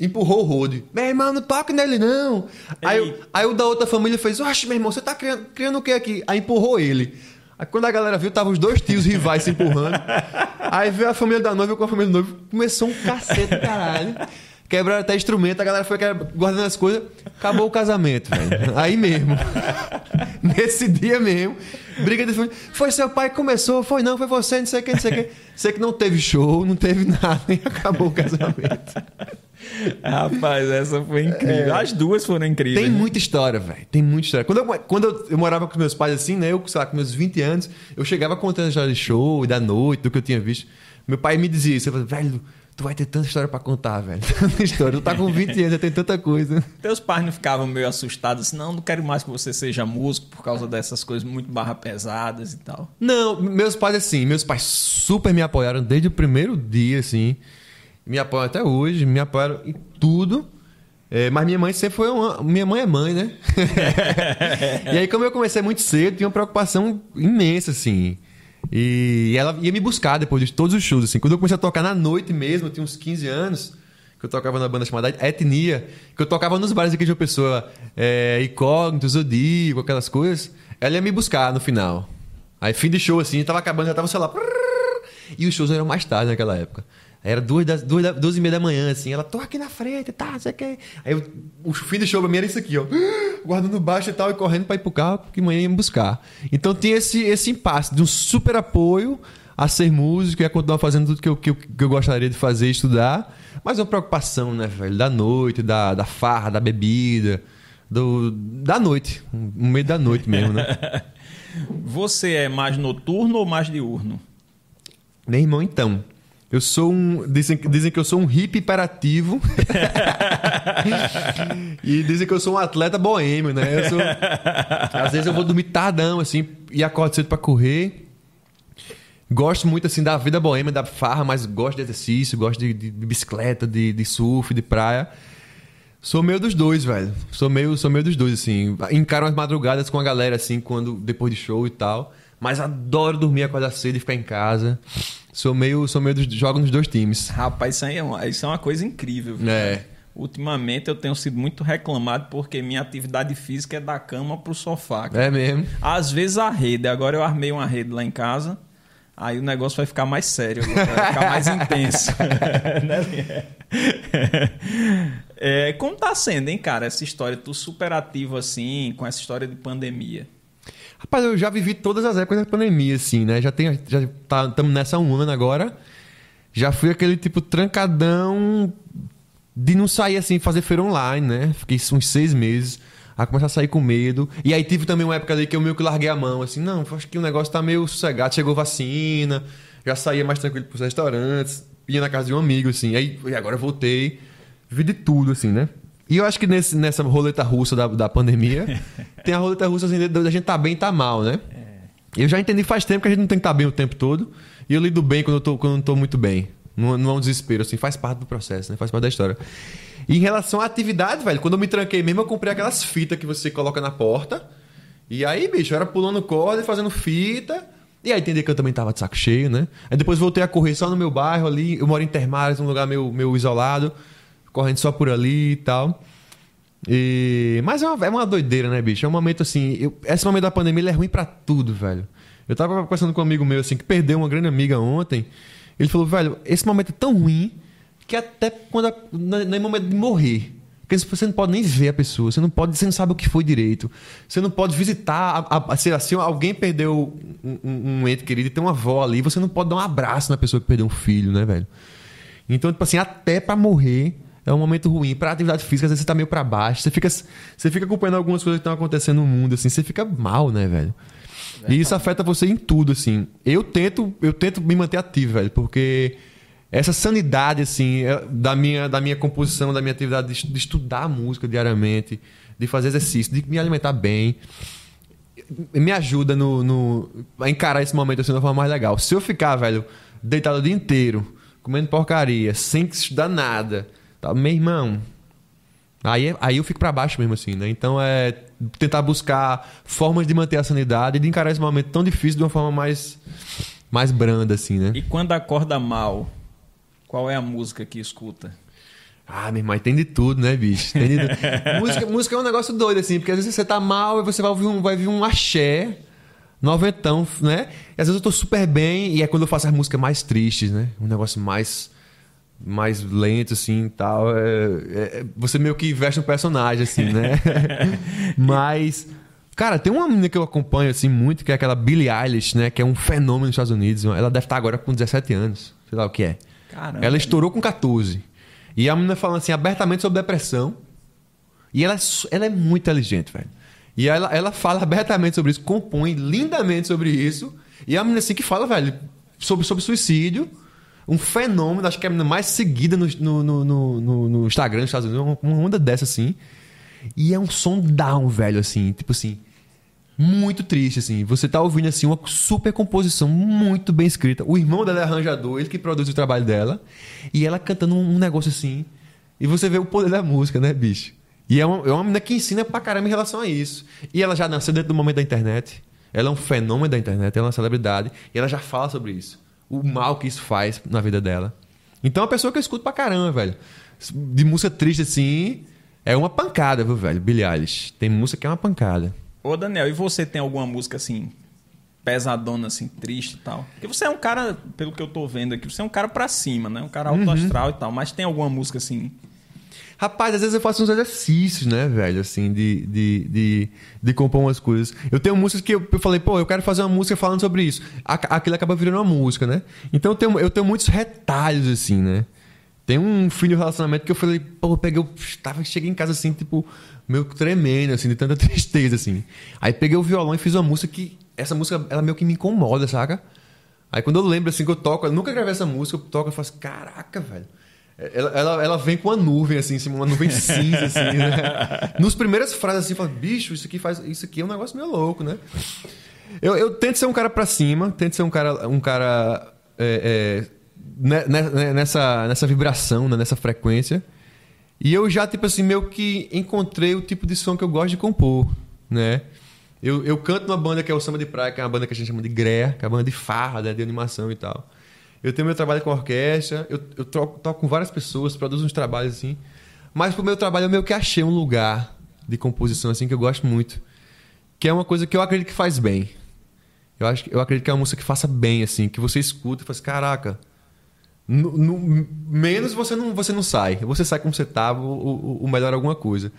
empurrou o Rod. Meu irmão, não toque nele, não. Aí, aí, o da outra família fez: Oxe, meu irmão, você tá criando, criando o que aqui? Aí empurrou ele. Aí quando a galera viu, tava os dois tios rivais se empurrando. Aí veio a família da noiva com a família do noivo. Começou um cacete, caralho. Quebraram até instrumento, a galera foi guardando as coisas. Acabou o casamento, velho. Aí mesmo. Nesse dia mesmo. Briga de família. Foi seu pai que começou, foi não, foi você, não sei o que, não sei o que. Sei que não teve show, não teve nada e acabou o casamento. Rapaz, essa foi incrível. É, As duas foram incríveis. Tem muita história, velho. Tem muita história. Quando, eu, quando eu, eu, morava com meus pais assim, né? Eu, sei lá, com meus 20 anos, eu chegava contando a história de show e da noite, do que eu tinha visto. Meu pai me dizia isso. Eu falei, velho, tu vai ter tanta história para contar, velho. Tanta história. Tu tá com 20 anos, já tem tanta coisa. Teus pais não ficavam meio assustados assim, não, não quero mais que você seja músico por causa dessas coisas muito barra pesadas e tal. Não, meus pais assim, meus pais super me apoiaram desde o primeiro dia, assim me apoiam até hoje, me apoiaram em tudo. É, mas minha mãe sempre foi uma. Minha mãe é mãe, né? e aí, como eu comecei muito cedo, tinha uma preocupação imensa, assim. E ela ia me buscar depois de todos os shows, assim. Quando eu comecei a tocar na noite mesmo, eu tinha uns 15 anos, que eu tocava na banda chamada Etnia, que eu tocava nos bares aqui de uma pessoa, é, Incógnito, Zodíaco, aquelas coisas. Ela ia me buscar no final. Aí, fim de show, assim, tava acabando, já tava o celular. E os shows eram mais tarde naquela época. Era duas, das, duas, duas e meia da manhã, assim. Ela, tô aqui na frente, tá, não sei o que. Aí eu, o fim do show pra mim era isso aqui, ó. guardando baixo e tal, e correndo pra ir pro carro, que amanhã ia me buscar. Então tinha esse, esse impasse de um super apoio a ser músico e a continuar fazendo tudo que eu, que eu, que eu gostaria de fazer, estudar. Mas uma preocupação, né, velho? Da noite, da, da farra, da bebida, do, da noite. No meio da noite mesmo, né? Você é mais noturno ou mais diurno? Meu irmão, então. Eu sou um. Dizem, dizem que eu sou um hippie hiperativo. e dizem que eu sou um atleta boêmio, né? Sou, às vezes eu vou dormir tardão, assim, e acordo cedo pra correr. Gosto muito, assim, da vida boêmia, da farra, mas gosto de exercício, gosto de, de, de bicicleta, de, de surf, de praia. Sou meio dos dois, velho. Sou meio, sou meio dos dois, assim. Encaro as madrugadas com a galera, assim, quando depois de show e tal. Mas adoro dormir, acordar cedo e ficar em casa. Sou meio, sou meio dos, jogo nos dois times. Rapaz, isso, aí é uma, isso é uma coisa incrível. Viu? É. Ultimamente eu tenho sido muito reclamado porque minha atividade física é da cama pro sofá. cara. É mesmo. Às vezes a rede. Agora eu armei uma rede lá em casa. Aí o negócio vai ficar mais sério, vai ficar mais intenso. Né? é, como tá sendo, hein, cara, essa história? Tu super ativo assim, com essa história de pandemia. Rapaz, eu já vivi todas as épocas da pandemia, assim, né? Já tem, já estamos tá, nessa um ano agora. Já fui aquele tipo trancadão de não sair assim, fazer feira online, né? Fiquei uns seis meses a começar a sair com medo. E aí tive também uma época ali que eu meio que larguei a mão, assim, não, acho que o negócio tá meio sossegado, chegou vacina, já saía mais tranquilo pros restaurantes, ia na casa de um amigo, assim. Aí agora eu voltei, vi de tudo, assim, né? E eu acho que nesse, nessa roleta russa da, da pandemia, tem a roleta russa assim, da gente tá bem e tá mal, né? Eu já entendi faz tempo que a gente não tem que estar tá bem o tempo todo. E eu lido bem quando eu tô, quando eu tô muito bem. Não, não é um desespero, assim, faz parte do processo, né? Faz parte da história. E em relação à atividade, velho, quando eu me tranquei mesmo, eu comprei aquelas fitas que você coloca na porta. E aí, bicho, eu era pulando corda e fazendo fita. E aí entendi que eu também tava de saco cheio, né? Aí depois voltei a correr só no meu bairro ali. Eu moro em Termares, um lugar meio, meio isolado. Correndo só por ali e tal. E... Mas é uma, é uma doideira, né, bicho? É um momento assim. Eu... Esse momento da pandemia é ruim para tudo, velho. Eu tava conversando com um amigo meu, assim, que perdeu uma grande amiga ontem. Ele falou, velho, esse momento é tão ruim que até quando a, no momento de morrer, porque você não pode nem ver a pessoa, você não pode, você não sabe o que foi direito, você não pode visitar, a, a, lá, se alguém perdeu um, um, um, ente querido e tem uma avó ali, você não pode dar um abraço na pessoa que perdeu um filho, né, velho? Então, tipo assim, até para morrer é um momento ruim. Pra atividade física, às vezes você tá meio pra baixo, você fica, você fica acompanhando algumas coisas que estão acontecendo no mundo, assim, você fica mal, né, velho? É, e isso afeta você em tudo, assim. Eu tento, eu tento me manter ativo, velho, porque essa sanidade assim é, da minha da minha composição da minha atividade de, estudar música diariamente de fazer exercício de me alimentar bem me ajuda no, no a encarar esse momento assim de uma forma mais legal se eu ficar velho deitado o dia inteiro comendo porcaria sem estudar nada tá meu irmão aí aí eu fico para baixo mesmo assim né então é tentar buscar formas de manter a sanidade e de encarar esse momento tão difícil de uma forma mais mais branda assim né e quando acorda mal qual é a música que escuta? Ah, meu irmão, tem de tudo, né, bicho? Tem de tudo. música, música é um negócio doido, assim, porque às vezes você tá mal e você vai ouvir um, vai ouvir um axé, noventão, né? E às vezes eu tô super bem e é quando eu faço as músicas mais tristes, né? Um negócio mais mais lento, assim, tal. É, é, você meio que veste um personagem, assim, né? Mas... Cara, tem uma menina que eu acompanho, assim, muito, que é aquela Billie Eilish, né? Que é um fenômeno nos Estados Unidos. Ela deve estar agora com 17 anos. Sei lá o que é. Caramba. Ela estourou com 14. E a menina falando assim abertamente sobre depressão. E ela, é ela é muito inteligente, velho. E ela, ela fala abertamente sobre isso, compõe lindamente sobre isso. E a menina assim que fala, velho, sobre, sobre suicídio. Um fenômeno, acho que é a mais seguida no, no, no, no, no Instagram dos Estados Unidos. Uma onda dessa, assim. E é um som down, velho, assim. Tipo assim muito triste, assim. Você tá ouvindo, assim, uma super composição muito bem escrita. O irmão dela é arranjador, ele que produz o trabalho dela. E ela cantando um negócio assim. E você vê o poder da música, né, bicho? E é uma, é uma menina que ensina pra caramba em relação a isso. E ela já nasceu dentro do momento da internet. Ela é um fenômeno da internet, ela é uma celebridade. E ela já fala sobre isso. O mal que isso faz na vida dela. Então é uma pessoa que eu escuto pra caramba, velho. De música triste assim, é uma pancada, viu, velho? Billie Eilish. Tem música que é uma pancada. Ô, Daniel, e você tem alguma música assim, pesadona, assim, triste e tal? Porque você é um cara, pelo que eu tô vendo aqui, você é um cara pra cima, né? Um cara alto uhum. astral e tal. Mas tem alguma música assim Rapaz, às vezes eu faço uns exercícios, né, velho, assim, de, de, de, de compor umas coisas. Eu tenho músicas que eu, eu falei, pô, eu quero fazer uma música falando sobre isso. Aquilo acaba virando uma música, né? Então eu tenho, eu tenho muitos retalhos, assim, né? Tem um filho relacionamento que eu falei, pô, eu peguei, eu tava, cheguei em casa assim, tipo, meio tremendo, assim, de tanta tristeza, assim. Aí peguei o violão e fiz uma música que. Essa música, ela meio que me incomoda, saca? Aí quando eu lembro, assim, que eu toco, eu nunca gravei essa música, eu toco e faço, caraca, velho. Ela, ela, ela, vem com uma nuvem, assim, uma nuvem cinza, assim, né? Nos primeiras frases, assim, fala, bicho, isso aqui, faz, isso aqui é um negócio meio louco, né? Eu, eu tento ser um cara pra cima, tento ser um cara, um cara é, é, né, né, né, nessa, nessa vibração, né? nessa frequência. E eu já, tipo assim, meio que encontrei o tipo de som que eu gosto de compor, né? Eu, eu canto numa banda que é o Samba de Praia, que é uma banda que a gente chama de Greia, que é uma banda de farra, né? de animação e tal. Eu tenho meu trabalho com orquestra, eu, eu toco, toco com várias pessoas, produzo uns trabalhos assim. Mas pro meu trabalho eu meio que achei um lugar de composição assim que eu gosto muito. Que é uma coisa que eu acredito que faz bem. Eu, acho, eu acredito que é uma música que faça bem, assim, que você escuta e faz, assim, caraca. No, no, menos você não, você não sai. Você sai como você tava, o, o, melhor alguma coisa.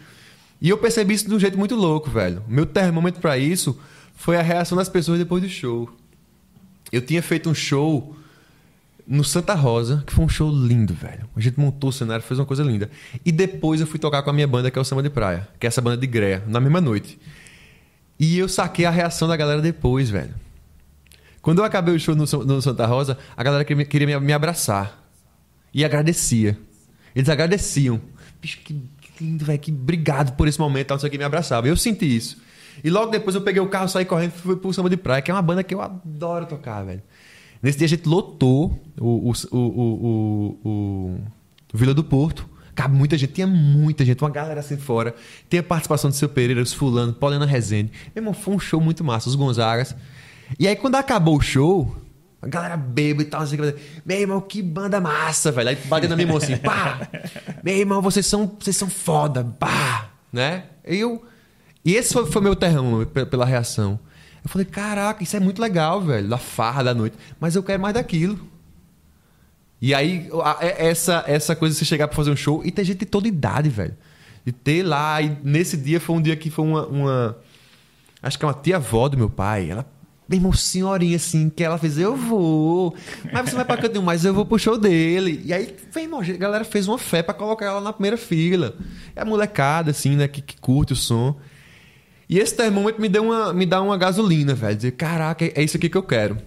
E eu percebi isso de um jeito muito louco, velho. Meu termômetro para isso foi a reação das pessoas depois do show. Eu tinha feito um show no Santa Rosa, que foi um show lindo, velho. A gente montou o cenário, fez uma coisa linda. E depois eu fui tocar com a minha banda, que é o Samba de Praia, que é essa banda de greia, na mesma noite. E eu saquei a reação da galera depois, velho. Quando eu acabei o show no, no Santa Rosa, a galera queria, queria me, me, abraçar. E agradecia. Eles agradeciam. Bicho, que, que lindo, velho. Que obrigado por esse momento, não sei o que, me abraçava. Eu senti isso. E logo depois eu peguei o carro, saí correndo e fui pro Samba de Praia, que é uma banda que eu adoro tocar, velho. Nesse dia a gente lotou o, o, o, o, o Vila do Porto. Cabe muita gente, tinha muita gente, uma galera assim fora. Tem a participação do seu Pereira, os Fulano, Paulina Rezende. Meu irmão, foi um show muito massa, os Gonzagas. E aí quando acabou o show, a galera bebe e tal, assim, meu irmão, que banda massa, velho. Aí batendo na minha mão assim, pá! Meu irmão, vocês são, vocês são foda, pá! Né? E eu. E esse foi, foi meu terrão pela reação. Eu falei, caraca, isso é muito legal, velho, da farra da noite. Mas eu quero mais daquilo. E aí, é, essa, essa coisa de você chegar pra fazer um show e ter gente de toda idade, velho. De ter lá. E nesse dia foi um dia que foi uma. uma acho que é uma tia-avó do meu pai. Ela meu irmão, senhorinha, assim, que ela fez, eu vou. Mas você vai pra cantinho, mas eu vou pro show dele. E aí, vem, irmão, a galera fez uma fé para colocar ela na primeira fila. É a molecada, assim, né, que, que curte o som. E esse termômetro me, deu uma, me dá uma gasolina, velho. Dizer, caraca, é isso aqui que eu quero.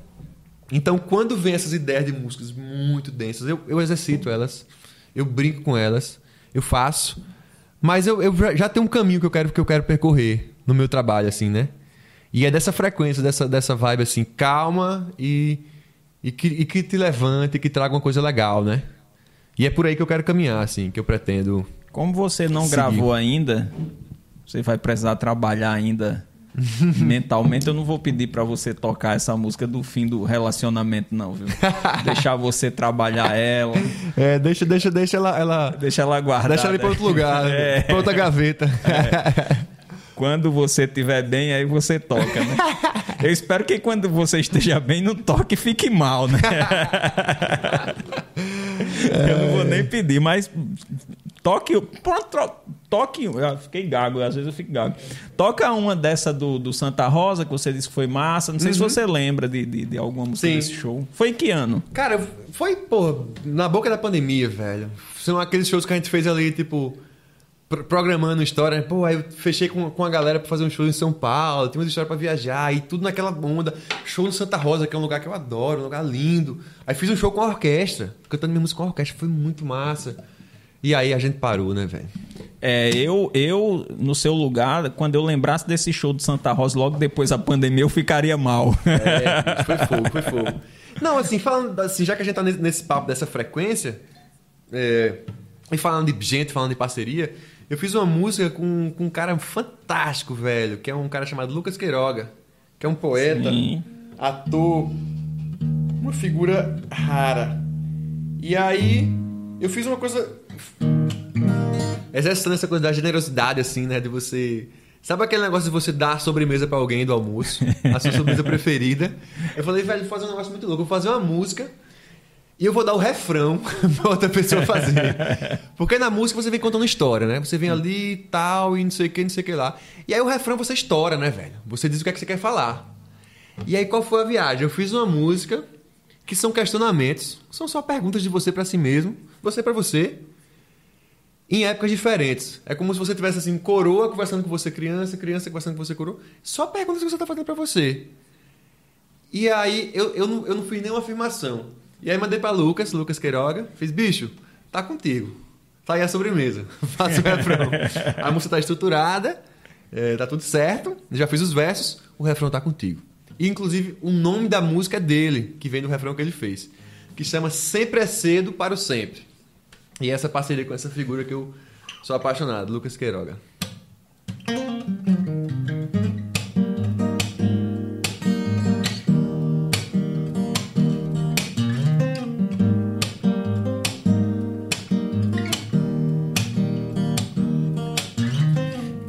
Então, quando vem essas ideias de músicas muito densas, eu, eu exercito elas, eu brinco com elas, eu faço. Mas eu, eu já tenho um caminho que eu quero que eu quero percorrer no meu trabalho, assim, né? E é dessa frequência, dessa, dessa vibe assim, calma e, e, que, e que te levante, que traga uma coisa legal, né? E é por aí que eu quero caminhar, assim, que eu pretendo. Como você não seguir. gravou ainda, você vai precisar trabalhar ainda mentalmente. Eu não vou pedir para você tocar essa música do fim do relacionamento, não, viu? Deixar você trabalhar ela. É, deixa, deixa, deixa ela, ela. Deixa ela guardar. Deixa ela ir para outro lugar, é. para outra gaveta. É. Quando você estiver bem, aí você toca, né? Eu espero que quando você esteja bem, não toque e fique mal, né? Eu não vou nem pedir, mas toque. Toque. Eu fiquei gago, às vezes eu fico gago. Toca uma dessa do, do Santa Rosa, que você disse que foi massa. Não sei uhum. se você lembra de, de, de alguma música Sim. desse show. Foi em que ano? Cara, foi, pô, na boca da pandemia, velho. São aqueles shows que a gente fez ali, tipo programando história. Pô, aí eu fechei com, com a galera pra fazer um show em São Paulo, tem uma história pra viajar, e tudo naquela onda. Show no Santa Rosa, que é um lugar que eu adoro, um lugar lindo. Aí fiz um show com a orquestra, cantando minha música com a orquestra, foi muito massa. E aí a gente parou, né, velho? É, eu, eu, no seu lugar, quando eu lembrasse desse show do Santa Rosa logo depois da pandemia, eu ficaria mal. É, foi fogo, foi fogo. Não, assim, falando assim, já que a gente tá nesse papo dessa frequência, é, e falando de gente, falando de parceria, eu fiz uma música com, com um cara fantástico, velho, que é um cara chamado Lucas Queiroga, que é um poeta, Sim. ator, uma figura rara. E aí eu fiz uma coisa. Exercendo essa coisa da generosidade, assim, né? De você. Sabe aquele negócio de você dar sobremesa para alguém do almoço? A sua sobremesa preferida. Eu falei, velho, vou fazer um negócio muito louco. Vou fazer uma música E eu vou dar o refrão pra outra pessoa fazer. Porque na música você vem contando história, né? Você vem ali e tal, e não sei o que, não sei o que lá. E aí o refrão você estoura, né, velho? Você diz o que é que você quer falar. E aí qual foi a viagem? Eu fiz uma música que são questionamentos, são só perguntas de você para si mesmo, você para você, em épocas diferentes. É como se você tivesse assim, coroa conversando com você criança, criança conversando com você coroa. Só perguntas que você tá fazendo para você. E aí eu, eu, não, eu não fiz nenhuma afirmação. E aí mandei para Lucas, Lucas Queiroga, fiz, bicho, tá contigo. Tá aí a sobremesa. Faça o refrão. a música tá estruturada, é, tá tudo certo, já fiz os versos, o refrão tá contigo. E, inclusive, o nome da música é dele, que vem do refrão que ele fez. Que chama Sempre é Cedo para o Sempre. E essa parceria com essa figura que eu sou apaixonado, Lucas Queiroga.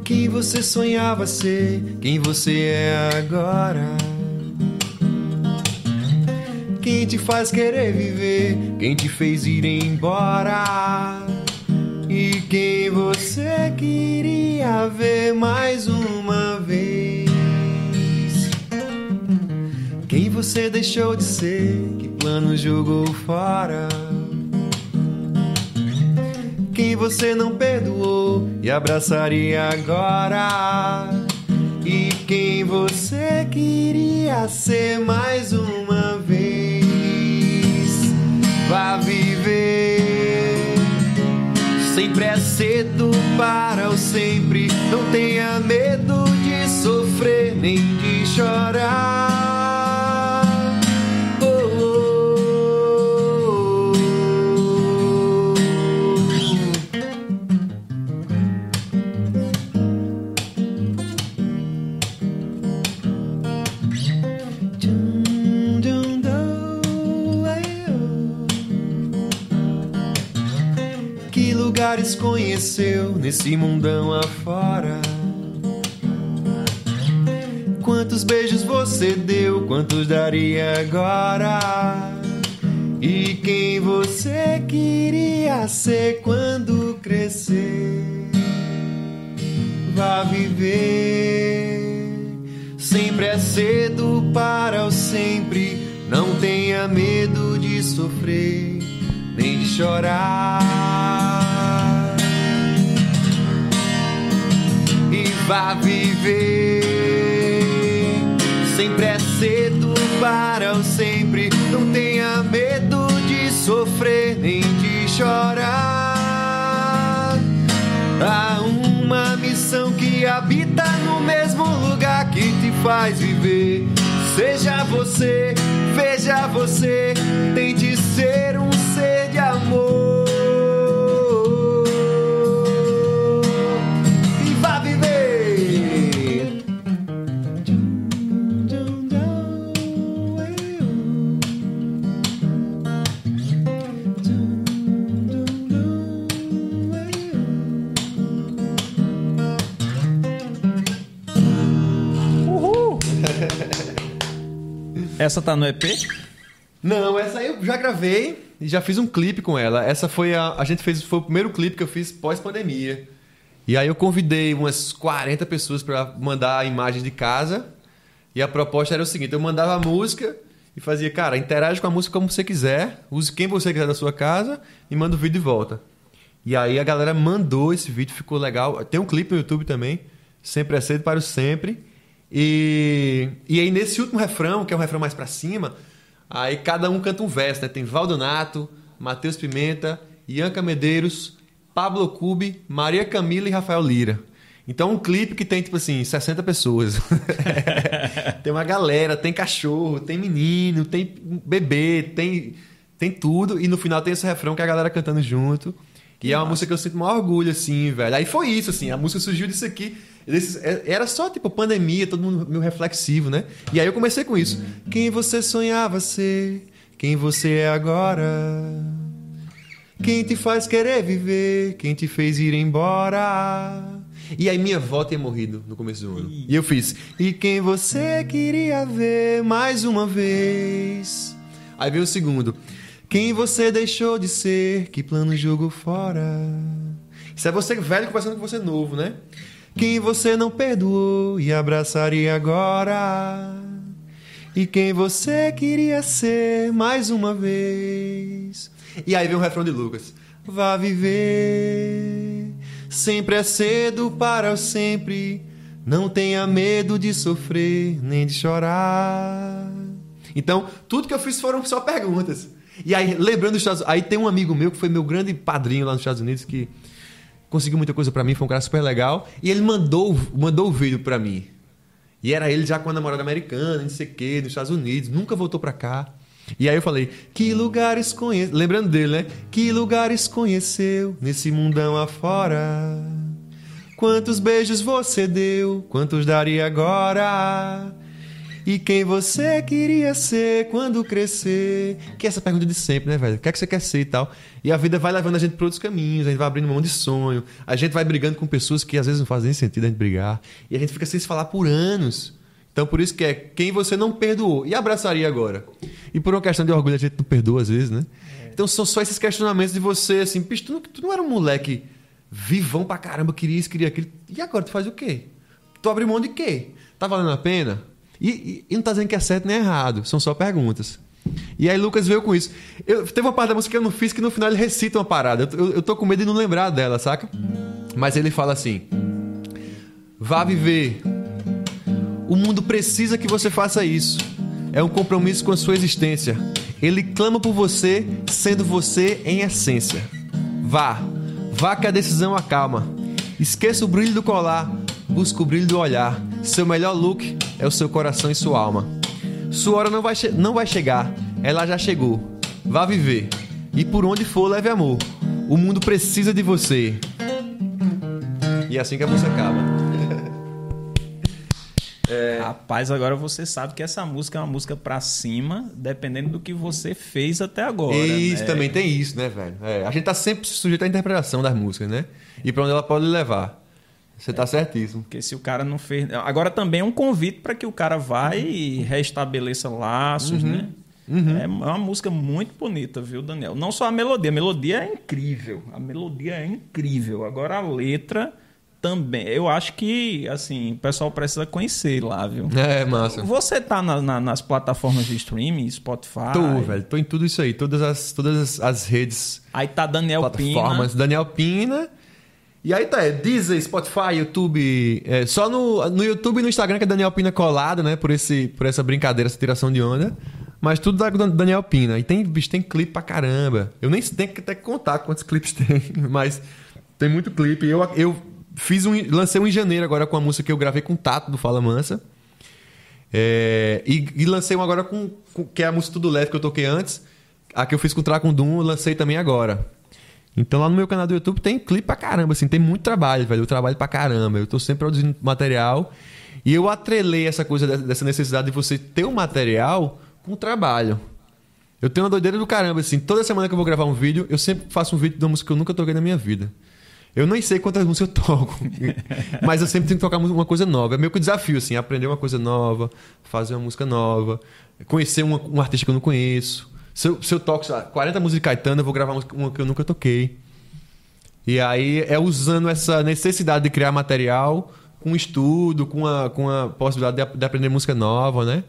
Quem você sonhava ser, quem você é agora. Quem te faz querer viver? Quem te fez ir embora? E quem você queria ver mais uma vez? Quem você deixou de ser? Que plano jogou fora? Quem você não perdoou e abraçaria agora? E quem você queria ser mais uma? Vá viver. Sempre é cedo para o sempre. Não tenha medo de sofrer nem de chorar. Conheceu nesse mundão afora? Quantos beijos você deu, quantos daria agora? E quem você queria ser quando crescer? Vá viver. Sempre é cedo para o sempre. Não tenha medo de sofrer, nem de chorar. Vá viver. Sempre é cedo para o sempre. Não tenha medo de sofrer nem de chorar. Há uma missão que habita no mesmo lugar que te faz viver. Seja você, veja você, tente ser um ser de amor. Essa tá no EP? Não, essa aí eu já gravei e já fiz um clipe com ela. Essa foi a. A gente fez. Foi o primeiro clipe que eu fiz pós-pandemia. E aí eu convidei umas 40 pessoas para mandar imagens de casa. E a proposta era o seguinte: eu mandava a música e fazia, cara, interage com a música como você quiser, use quem você quiser da sua casa e manda o vídeo de volta. E aí a galera mandou esse vídeo, ficou legal. Tem um clipe no YouTube também, Sempre é Cedo para o Sempre. E, e aí nesse último refrão, que é um refrão mais para cima, aí cada um canta um verso, né? Tem Valdonato, Matheus Pimenta, Ianca Medeiros, Pablo Cubi, Maria Camila e Rafael Lira. Então um clipe que tem, tipo assim, 60 pessoas. tem uma galera, tem cachorro, tem menino, tem bebê, tem, tem tudo. E no final tem esse refrão que é a galera cantando junto. Que e é uma música que eu sinto maior orgulho, assim, velho. Aí foi isso, assim, a música surgiu disso aqui. É, era só tipo pandemia, todo mundo meio reflexivo, né? E aí eu comecei com isso. Quem você sonhava ser? Quem você é agora? Quem te faz querer viver? Quem te fez ir embora? E aí minha avó tinha morrido no começo do ano. E eu fiz. E quem você queria ver mais uma vez? Aí veio o segundo. Quem você deixou de ser? Que plano jogou fora? Isso é você velho conversando com você novo, né? Quem você não perdoou e abraçaria agora? E quem você queria ser mais uma vez? E aí vem o refrão de Lucas. Vá viver, sempre é cedo para o sempre. Não tenha medo de sofrer nem de chorar. Então, tudo que eu fiz foram só perguntas. E aí, lembrando dos Estados aí tem um amigo meu que foi meu grande padrinho lá nos Estados Unidos que conseguiu muita coisa para mim, foi um cara super legal, e ele mandou, mandou o vídeo para mim. E era ele já com a namorada americana, não sei o quê, nos Estados Unidos, nunca voltou para cá. E aí eu falei, que lugares conheceu, lembrando dele, né? Que lugares conheceu nesse mundão afora? Quantos beijos você deu, quantos daria agora? E quem você queria ser quando crescer? Que é essa pergunta de sempre, né, velho? O que é que você quer ser e tal? E a vida vai levando a gente para outros caminhos, a gente vai abrindo mão de sonho, a gente vai brigando com pessoas que às vezes não fazem sentido a gente brigar, e a gente fica sem se falar por anos. Então por isso que é quem você não perdoou e abraçaria agora. E por uma questão de orgulho a gente não perdoa às vezes, né? É. Então são só esses questionamentos de você assim, tu não, tu não era um moleque vivão pra caramba, queria isso, queria aquilo. E agora tu faz o quê? Tu abre mão de quê? Tá valendo a pena? E, e, e não tá dizendo que é certo nem errado, são só perguntas. E aí Lucas veio com isso. Eu, teve uma parte da música que eu não fiz que no final ele recita uma parada. Eu, eu, eu tô com medo de não lembrar dela, saca? Mas ele fala assim: Vá viver. O mundo precisa que você faça isso. É um compromisso com a sua existência. Ele clama por você, sendo você em essência. Vá. Vá que a decisão acalma. Esqueça o brilho do colar, busca o brilho do olhar. Seu melhor look é o seu coração e sua alma. Sua hora não vai, não vai chegar, ela já chegou. Vá viver. E por onde for, leve amor. O mundo precisa de você. E é assim que a música acaba. é... Rapaz, agora você sabe que essa música é uma música pra cima, dependendo do que você fez até agora. Isso, né? também tem isso, né, velho? É, a gente tá sempre sujeito à interpretação das músicas, né? E pra onde ela pode levar. Você está certíssimo. Porque se o cara não fez. Agora também é um convite para que o cara vá e restabeleça laços, uhum. né? Uhum. É uma música muito bonita, viu, Daniel? Não só a melodia, a melodia é incrível. A melodia é incrível. Agora a letra também. Eu acho que, assim, o pessoal precisa conhecer lá, viu? É, massa. Você tá na, na, nas plataformas de streaming, Spotify? Tô, velho. Tô em tudo isso aí. Todas as, todas as redes. Aí tá Daniel plataformas. Pina. Daniel Pina. E aí tá, é Deezer, Spotify, YouTube. É, só no, no YouTube e no Instagram que é Daniel Pina colado, né? Por, esse, por essa brincadeira, essa tiração de onda. Mas tudo da Daniel Pina. E tem, bicho, tem clipe pra caramba. Eu nem tenho que até contar quantos clipes tem, mas tem muito clipe. Eu, eu fiz um. Lancei um em janeiro agora com a música que eu gravei com o Tato do Fala Mansa. É, e, e, lancei um agora com, com, que é a música Tudo Leve que eu toquei antes. A que eu fiz com o Tracundum, lancei também agora. Então lá no meu canal do YouTube tem clipe pra caramba, assim, tem muito trabalho, velho. Eu trabalho pra caramba. Eu tô sempre produzindo material. E eu atrelei essa coisa dessa necessidade de você ter o um material com o trabalho. Eu tenho uma doideira do caramba, assim. Toda semana que eu vou gravar um vídeo, eu sempre faço um vídeo de uma música que eu nunca toquei na minha vida. Eu nem sei quantas músicas eu toco, mas eu sempre tenho que tocar uma coisa nova. É meio que um desafio, assim, aprender uma coisa nova, fazer uma música nova, conhecer um, um artista que eu não conheço. Se eu, se eu toco 40 músicas de Caetano, eu vou gravar uma que eu nunca toquei. E aí é usando essa necessidade de criar material com estudo, com a, com a possibilidade de, de aprender música nova, né?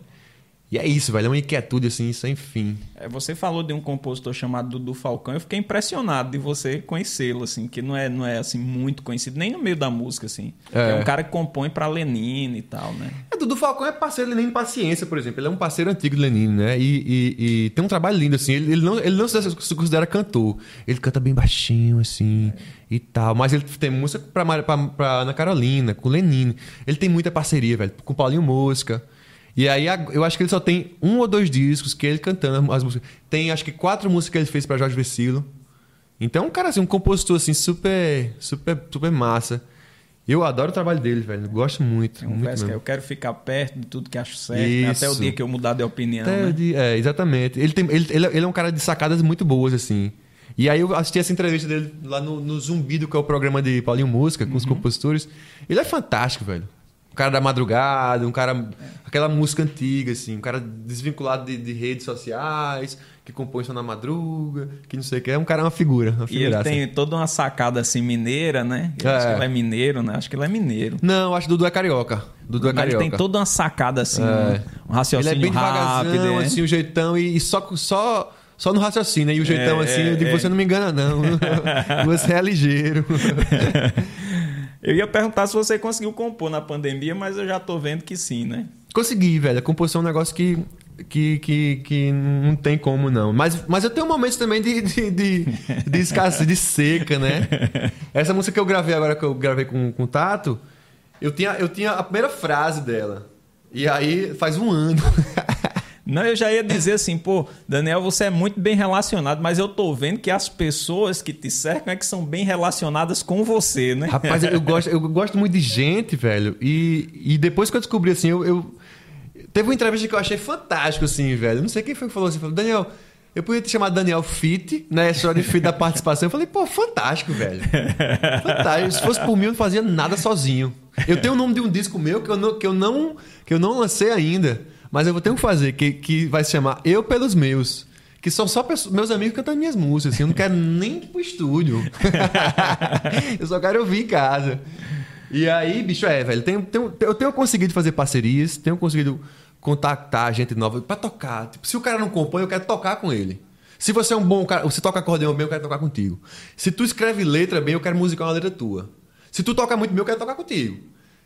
E é isso, velho. É uma inquietude, assim, sem fim. É, você falou de um compositor chamado Dudu Falcão. Eu fiquei impressionado de você conhecê-lo, assim, que não é, não é assim, muito conhecido, nem no meio da música, assim. É, é um cara que compõe para Lenine e tal, né? É, Dudu Falcão é parceiro de Lenine Paciência, por exemplo. Ele é um parceiro antigo de Lenine, né? E, e, e tem um trabalho lindo, assim. Ele, ele, não, ele não se considera cantor. Ele canta bem baixinho, assim, é. e tal. Mas ele tem música pra, pra, pra Ana Carolina, com Lenine. Ele tem muita parceria, velho, com Paulinho Mosca. E aí eu acho que ele só tem um ou dois discos que ele cantando as músicas. Tem acho que quatro músicas que ele fez para Jorge Vecilo. Então, um cara assim, um compositor assim super super super massa. Eu adoro o trabalho dele, velho. Gosto muito. um muito que eu quero ficar perto de tudo que acho certo, né? até o dia que eu mudar de opinião. Né? De, é, exatamente. Ele, tem, ele, ele, ele, é um cara de sacadas muito boas, assim. E aí eu assisti essa entrevista dele lá no, no Zumbido, que é o programa de Paulinho Música, com uhum. os compositores. Ele é fantástico, velho cara da madrugada, um cara. Aquela música antiga, assim, um cara desvinculado de, de redes sociais, que compõe só na madruga, que não sei o que. É um cara, uma figura. Uma e ele tem toda uma sacada assim mineira, né? Eu Acho que ele é mineiro, né? Acho que ele é mineiro. Não, acho que Dudu é carioca. Dudu é Mas carioca. ele tem toda uma sacada assim, é. um raciocínio Ele é bem rápido, devagarzão, assim, o jeitão, e, e só, só, só no raciocínio. E o jeitão É, assim, é, eu digo, é. você não me engana, não. você é ligeiro. Eu ia perguntar se você conseguiu compor na pandemia, mas eu já tô vendo que sim, né? Consegui, velho. A composição é um negócio que, que, que, que não tem como, não. Mas, mas eu tenho momentos também de, de, de, de escassez, de seca, né? Essa música que eu gravei agora, que eu gravei com, com o Tato, eu tinha, eu tinha a primeira frase dela. E aí faz um ano. Não, eu já ia dizer assim, pô, Daniel, você é muito bem relacionado, mas eu tô vendo que as pessoas que te cercam é que são bem relacionadas com você, né? Rapaz, eu gosto, eu gosto muito de gente, velho. E, e depois que eu descobri, assim, eu, eu- Teve uma entrevista que eu achei fantástico, assim, velho. Não sei quem foi que falou assim. Falou, Daniel, eu podia te chamar Daniel Fit, né? História de Fit da participação. Eu falei, pô, fantástico, velho. Fantástico. Se fosse por mim, eu não fazia nada sozinho. Eu tenho o nome de um disco meu que eu não, que eu não, que eu não lancei ainda. Mas eu vou ter que fazer, que, que vai se chamar Eu Pelos Meus. Que são só pessoas- meus amigos cantando minhas músicas, assim. Eu não quero nem ir pro estúdio. eu só quero ouvir em casa. E aí, bicho, é, velho, tenho, tenho- eu tenho conseguido fazer parcerias, tenho conseguido contactar gente nova pra tocar. Tipo, se o cara não compõe, eu quero tocar com ele. Se você é um bom cara, você toca acordeão bem, eu quero tocar contigo. Se tu escreve letra bem, eu quero musicar uma letra tua. Se tu toca muito bem, eu quero tocar contigo.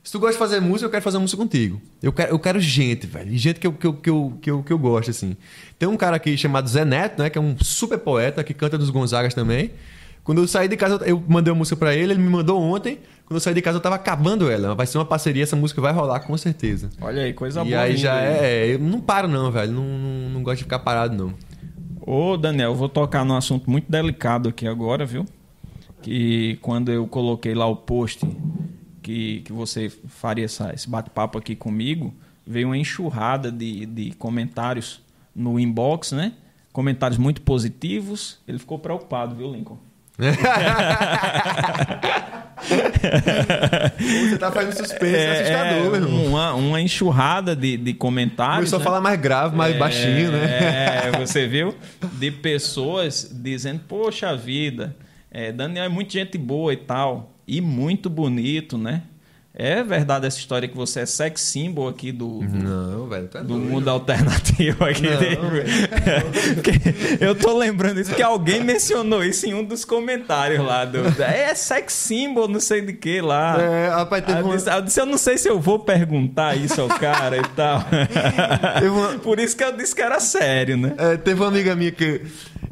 Se tu gosta de fazer música, eu quero fazer música contigo. Eu quero, eu quero gente, velho. E gente que eu, que, eu, que, eu, que, eu, que eu gosto, assim. Tem um cara aqui chamado Zé Neto, né? Que é um super poeta, que canta dos Gonzagas também. Quando eu saí de casa, eu mandei uma música pra ele, ele me mandou ontem. Quando eu saí de casa, eu tava acabando ela. Vai ser uma parceria, essa música vai rolar com certeza. Olha aí, coisa e boa. aí vindo já aí. é. Eu não paro, não, velho. Não, não, não gosto de ficar parado, não. Ô, Daniel, eu vou tocar num assunto muito delicado aqui agora, viu? Que quando eu coloquei lá o post que, que você faria essa, esse bate-papo aqui comigo, veio uma enxurrada de, de comentários no inbox, né? Comentários muito positivos. Ele ficou preocupado, viu, Lincoln? Você tá fazendo suspense, é, assustador, meu irmão. uma, uma enxurrada de, de comentários. Começou né? a falar mais grave, mais baixinho, né? É, você viu? De pessoas dizendo, poxa vida, é, Daniel é muito gente boa e tal. E muito bonito, né? É verdade essa história que você é sex symbol aqui do, do, Não, velho, tá do mundo alternativo aqui. Não, dele. Porque eu tô lembrando isso, que alguém mencionou isso em um dos comentários lá. Do, é sex symbol, não sei de que lá. É, rapaz, teve eu, uma... disse, eu disse, eu não sei se eu vou perguntar isso ao cara e tal. Uma- Por isso que eu disse que era sério, né? É, teve uma amiga minha que.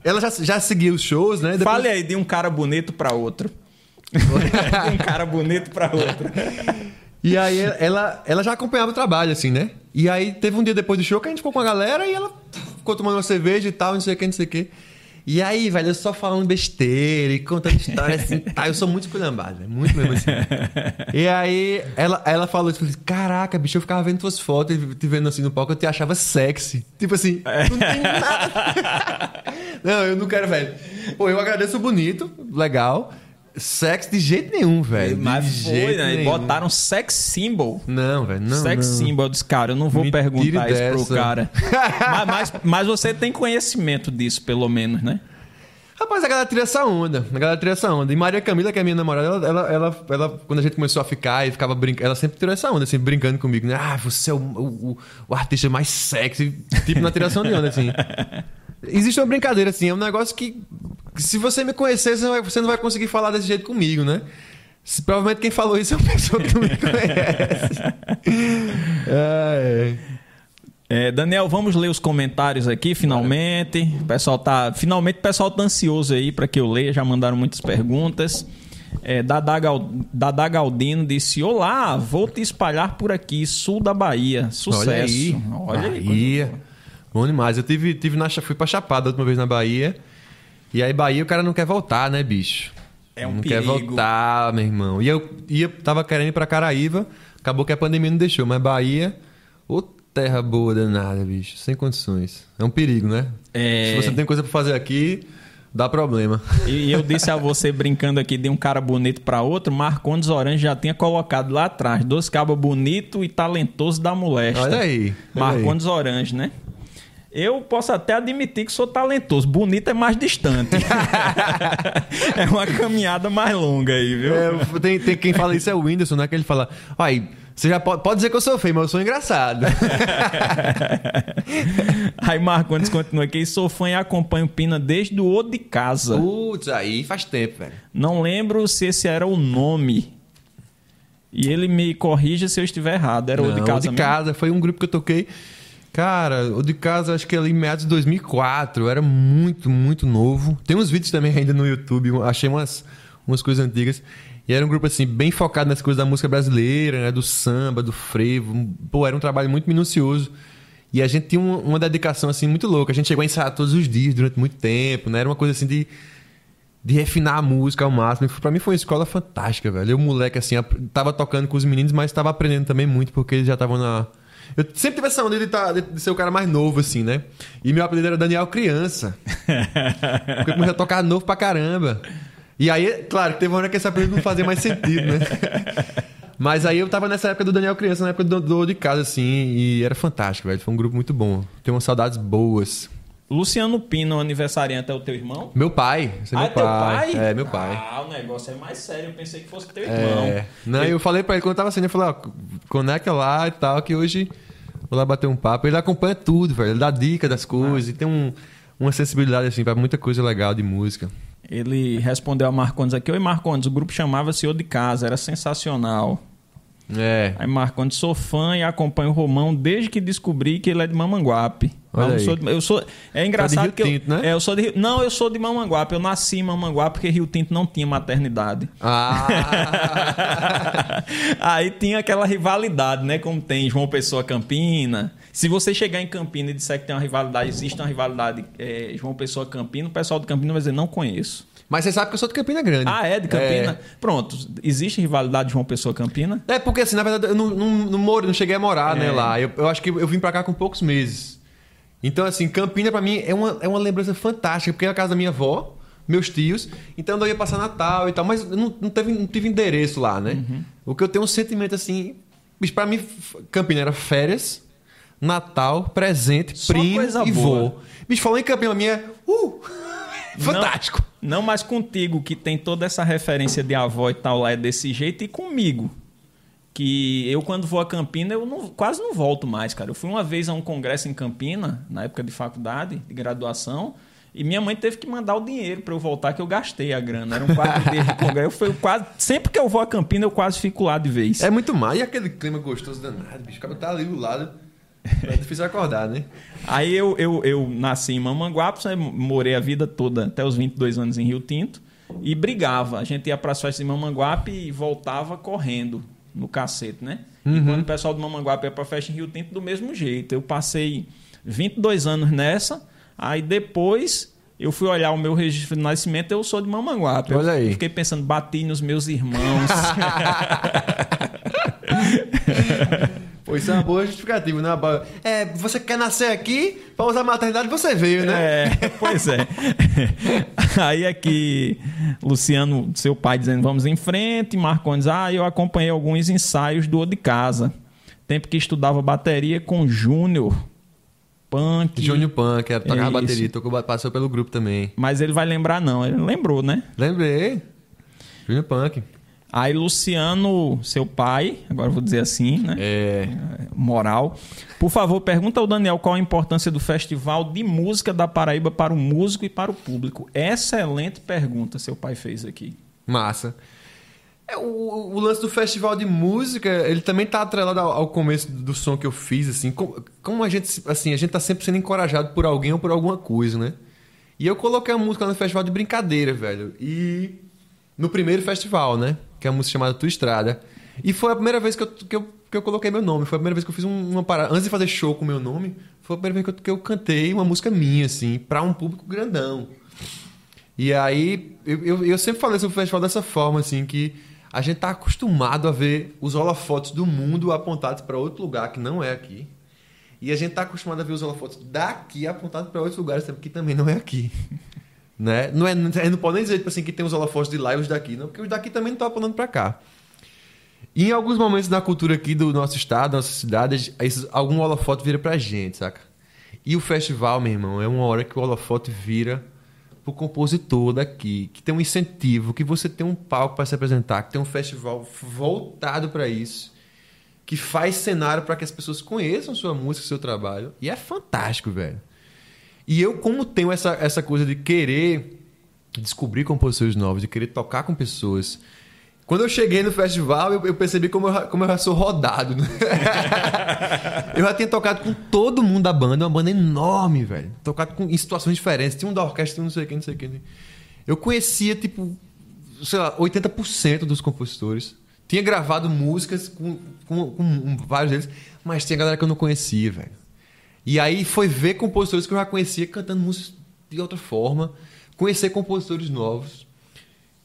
Ela já, já seguia os shows, né? Depois- Fale aí de um cara bonito pra outro. Um cara bonito pra outro. E aí ela, ela já acompanhava o trabalho, assim, né? E aí teve um dia depois do show que a gente ficou com a galera e ela ficou tomando uma cerveja e tal, não sei o que, não sei o que. E aí, velho, eu só falando besteira e contando história assim, tá? Eu sou muito esculhambado, muito mesmo assim. E aí ela, ela falou falei, caraca, bicho, eu ficava vendo tuas fotos e te vendo assim no palco, eu te achava sexy. Tipo assim, não tem nada. não, eu não quero, velho. Pô, eu agradeço o bonito, legal. Sexy de jeito nenhum, velho. de Mas foi, jeito né? Nenhum. botaram sex symbol. Não, velho, não. sex não. symbol. Eu disse, cara, eu não vou Me perguntar isso pro dessa. cara. mas, mas, mas você tem conhecimento disso, pelo menos, né? Rapaz, a galera tira essa onda. A galera tira essa onda. E Maria Camila, que é minha namorada, ela, ela, ela, ela- quando a gente começou a ficar e ficava brincando, ela sempre tirou essa onda, assim, brincando comigo, né? Ah, você é o, o, o artista mais sexy, tipo na tiração de onda, assim. Existe uma brincadeira, assim, é um negócio que, se você me conhecer, você não, vai, você não vai conseguir falar desse jeito comigo, né? Se- provavelmente quem falou isso é uma pessoa que não me conhece. É, é. É, Daniel, vamos ler os comentários aqui, finalmente. O pessoal tá, finalmente o pessoal tá ansioso aí para que eu leia, já mandaram muitas perguntas. É, Dada, Gal, Dada Galdino disse: Olá, vou te espalhar por aqui, sul da Bahia. Sucesso. Olha aí. Olha aí. Bom demais. Eu tive, tive na, fui pra Chapada a última vez na Bahia. E aí, Bahia, o cara não quer voltar, né, bicho? É um Não quer perigo. voltar, meu irmão. E eu ia, tava querendo ir pra Caraíva. Acabou que a pandemia não deixou. Mas Bahia, ô terra boa danada, bicho. Sem condições. É um perigo, né? É. Se você tem coisa pra fazer aqui, Dá problema. E eu disse a você, brincando aqui, de um cara bonito para outro, Marcondes Orange já tinha colocado lá atrás, dois cabos bonito e talentoso da molesta. Olha aí. Marcondes aí. Orange, né? Eu posso até admitir que sou talentoso. Bonito é mais distante. é uma caminhada mais longa aí, viu? É, tem, tem, quem fala isso é o Whindersson, né? Que ele fala, ai, você já pode, pode dizer que eu sou feio, mas eu sou engraçado. aí Marcondes continua aqui. Sou fã e acompanho Pina desde o O de Casa. Putz, aí faz tempo, velho. Não lembro se esse era o nome. E ele me corrija se eu estiver errado. Era Não, o de Casa O de mesmo? Casa. Foi um grupo que eu toquei Cara, o de casa acho que ali em meados de 2004, eu era muito, muito novo. Tem uns vídeos também ainda no YouTube, achei umas, umas coisas antigas. E era um grupo assim, bem focado nas coisas da música brasileira, né? do samba, do frevo. Pô, era um trabalho muito minucioso. E a gente tinha uma, uma dedicação assim muito louca. A gente chegou a ensaiar todos os dias durante muito tempo, né? Era uma coisa assim de de refinar a música ao máximo. Para mim foi uma escola fantástica, velho. Eu, moleque, assim, tava tocando com os meninos, mas tava aprendendo também muito, porque eles já estavam na, eu sempre tive essa onda de, tá, de, ser o cara mais novo, assim, né? E meu apelido era Daniel Criança. porque eu comecei a tocar novo pra caramba. E aí, claro, teve uma hora que esse apelido não fazia mais sentido, né? Mas aí eu tava nessa época do Daniel Criança, na época do, do de casa, assim, e era fantástico, velho. Foi um grupo muito bom. Tenho umas saudades boas. Luciano Pino, aniversariante, é o teu irmão? Meu pai. Esse é ah, meu é pai. pai. É, meu pai. Ah, o negócio é mais sério. Eu pensei que fosse teu irmão. É. Não, eu falei pra ele quando eu tava saindo, eu falei, ó, conecta lá e tal, que hoje vou lá bater um papo. Ele acompanha tudo, velho. Ele dá dica das coisas ah. e tem um, uma sensibilidade, assim, pra muita coisa legal de música. Ele respondeu a Marcondes aqui: Oi, Marcondes, o grupo chamava-se O de Casa, era sensacional. É. Aí Marcondes, sou fã e acompanho o Romão desde que descobri que ele é de Mamanguape. Olha eu, sou de, eu sou É engraçado tá que Tinto, eu, né? é, eu sou de Não, eu sou de Mamanguape. Eu nasci em Mamanguape porque Rio Tinto não tinha maternidade. Ah. Aí tinha aquela rivalidade, né? Como tem João Pessoa Campina. Se você chegar em Campina e disser que tem uma rivalidade, existe uma rivalidade é, João Pessoa Campina, o pessoal de Campina vai dizer não conheço. Mas você sabe que eu sou de Campina Grande. Ah, é? De Campina? É. Pronto. Existe rivalidade de João Pessoa Campina? É, porque assim, na verdade, eu não, não, não, moro, não cheguei a morar, né, é. né, lá. Eu, eu, acho que eu vim pra cá com poucos meses. Então, assim, Campina pra mim é uma, é uma lembrança fantástica, porque é a casa da minha avó, meus tios. Então eu ia passar Natal e tal, mas não, não, teve, não tive endereço lá, né? Uhum. O que eu tenho um sentimento assim. Pra mim, Campina era férias, Natal, presente, Só primo e vô. Bicho, falou em Campina, a minha. Uh! Fantástico. Não, não, mas contigo, que tem toda essa referência de avó e tal lá, é desse jeito, e comigo. Que eu, quando vou a Campina, eu não, quase não volto mais, cara. Eu fui uma vez a um congresso em Campina, na época de faculdade, de graduação, e minha mãe teve que mandar o dinheiro para eu voltar, que eu gastei a grana. Era um dias de congresso. Eu fui quase, sempre que eu vou a Campina, eu quase fico lá de vez. É muito mais. E aquele clima gostoso danado, bicho. O cara tá ali do lado. É difícil acordar, né? Aí eu, eu, eu nasci em Mamanguape, morei a vida toda, até os 22 anos em Rio Tinto, e brigava. A gente ia para as festas de Mamanguape e voltava correndo no cacete, né? Uhum. E quando o pessoal de Mamanguape ia para festa em Rio Tinto, do mesmo jeito. Eu passei 22 anos nessa, aí depois eu fui olhar o meu registro de nascimento, eu sou de Mamanguape. Olha aí. Eu fiquei pensando, bati nos meus irmãos. Pô, isso é uma boa justificativa, né? É, você quer nascer aqui, para usar a maternidade, você veio, né? É, pois é. Aí aqui, Luciano, seu pai dizendo, vamos em frente, Marcondes, ah, eu acompanhei alguns ensaios do O de Casa. Tempo que estudava bateria com Júnior. Punk. Júnior Punk, era tocar bateria, tocou, passou pelo grupo também. Mas ele vai lembrar, não. Ele lembrou, né? Lembrei. Júnior Punk. Aí Luciano, seu pai, agora vou dizer assim, né? É. Moral. Por favor, pergunta ao Daniel qual a importância do Festival de Música da Paraíba para o músico e para o público. Excelente pergunta seu pai fez aqui. Massa. É, o, o, lance do festival de música, ele também tá atrelado ao, ao começo do som que eu fiz, assim. Como, como, a gente, assim, a gente tá sempre sendo encorajado por alguém ou por alguma coisa, né? E eu coloquei a música no festival de brincadeira, velho. E no primeiro festival, né? Que é uma música chamada Tua Estrada. E foi a primeira vez que eu, que eu, que eu coloquei meu nome. Foi a primeira vez que eu fiz uma parada. Antes de fazer show com meu nome, foi a primeira vez que eu, que eu cantei uma música minha, assim, para um público grandão. E aí, eu, eu, eu, sempre falei sobre o festival dessa forma, assim, que a gente tá acostumado a ver os holofotes do mundo apontados para outro lugar que não é aqui. E a gente tá acostumado a ver os holofotes daqui apontados para outros lugares que também não é aqui. Né? Não é, não pode nem dizer tipo assim, que tem os holofotes de lá e os daqui, não, porque os daqui também não estão apontando para cá. E em alguns momentos na cultura aqui do nosso estado, da nossa cidade, esses, algum holofote vira pra gente, saca? E o festival, meu irmão, é uma hora que o holofote vira pro compositor daqui, que tem um incentivo, que você tem um palco para se apresentar, que tem um festival voltado para isso, que faz cenário para que as pessoas conheçam sua música, seu trabalho. E é fantástico, velho. E eu, como tenho essa, essa coisa de querer descobrir compositores novos, de querer tocar com pessoas. Quando eu cheguei no festival, eu, eu percebi como eu, como eu já sou rodado. Né? eu já tinha tocado com todo mundo da banda, uma banda enorme, velho. Tocado com, em situações diferentes. Tinha um da orquestra, tinha um não sei quem, não sei quem. Eu conhecia, tipo, sei lá, 80% dos compositores. Tinha gravado músicas com, com, com vários deles, mas tinha galera que eu não conhecia, velho. E aí foi ver compositores que eu já conhecia cantando músicas de outra forma, conhecer compositores novos,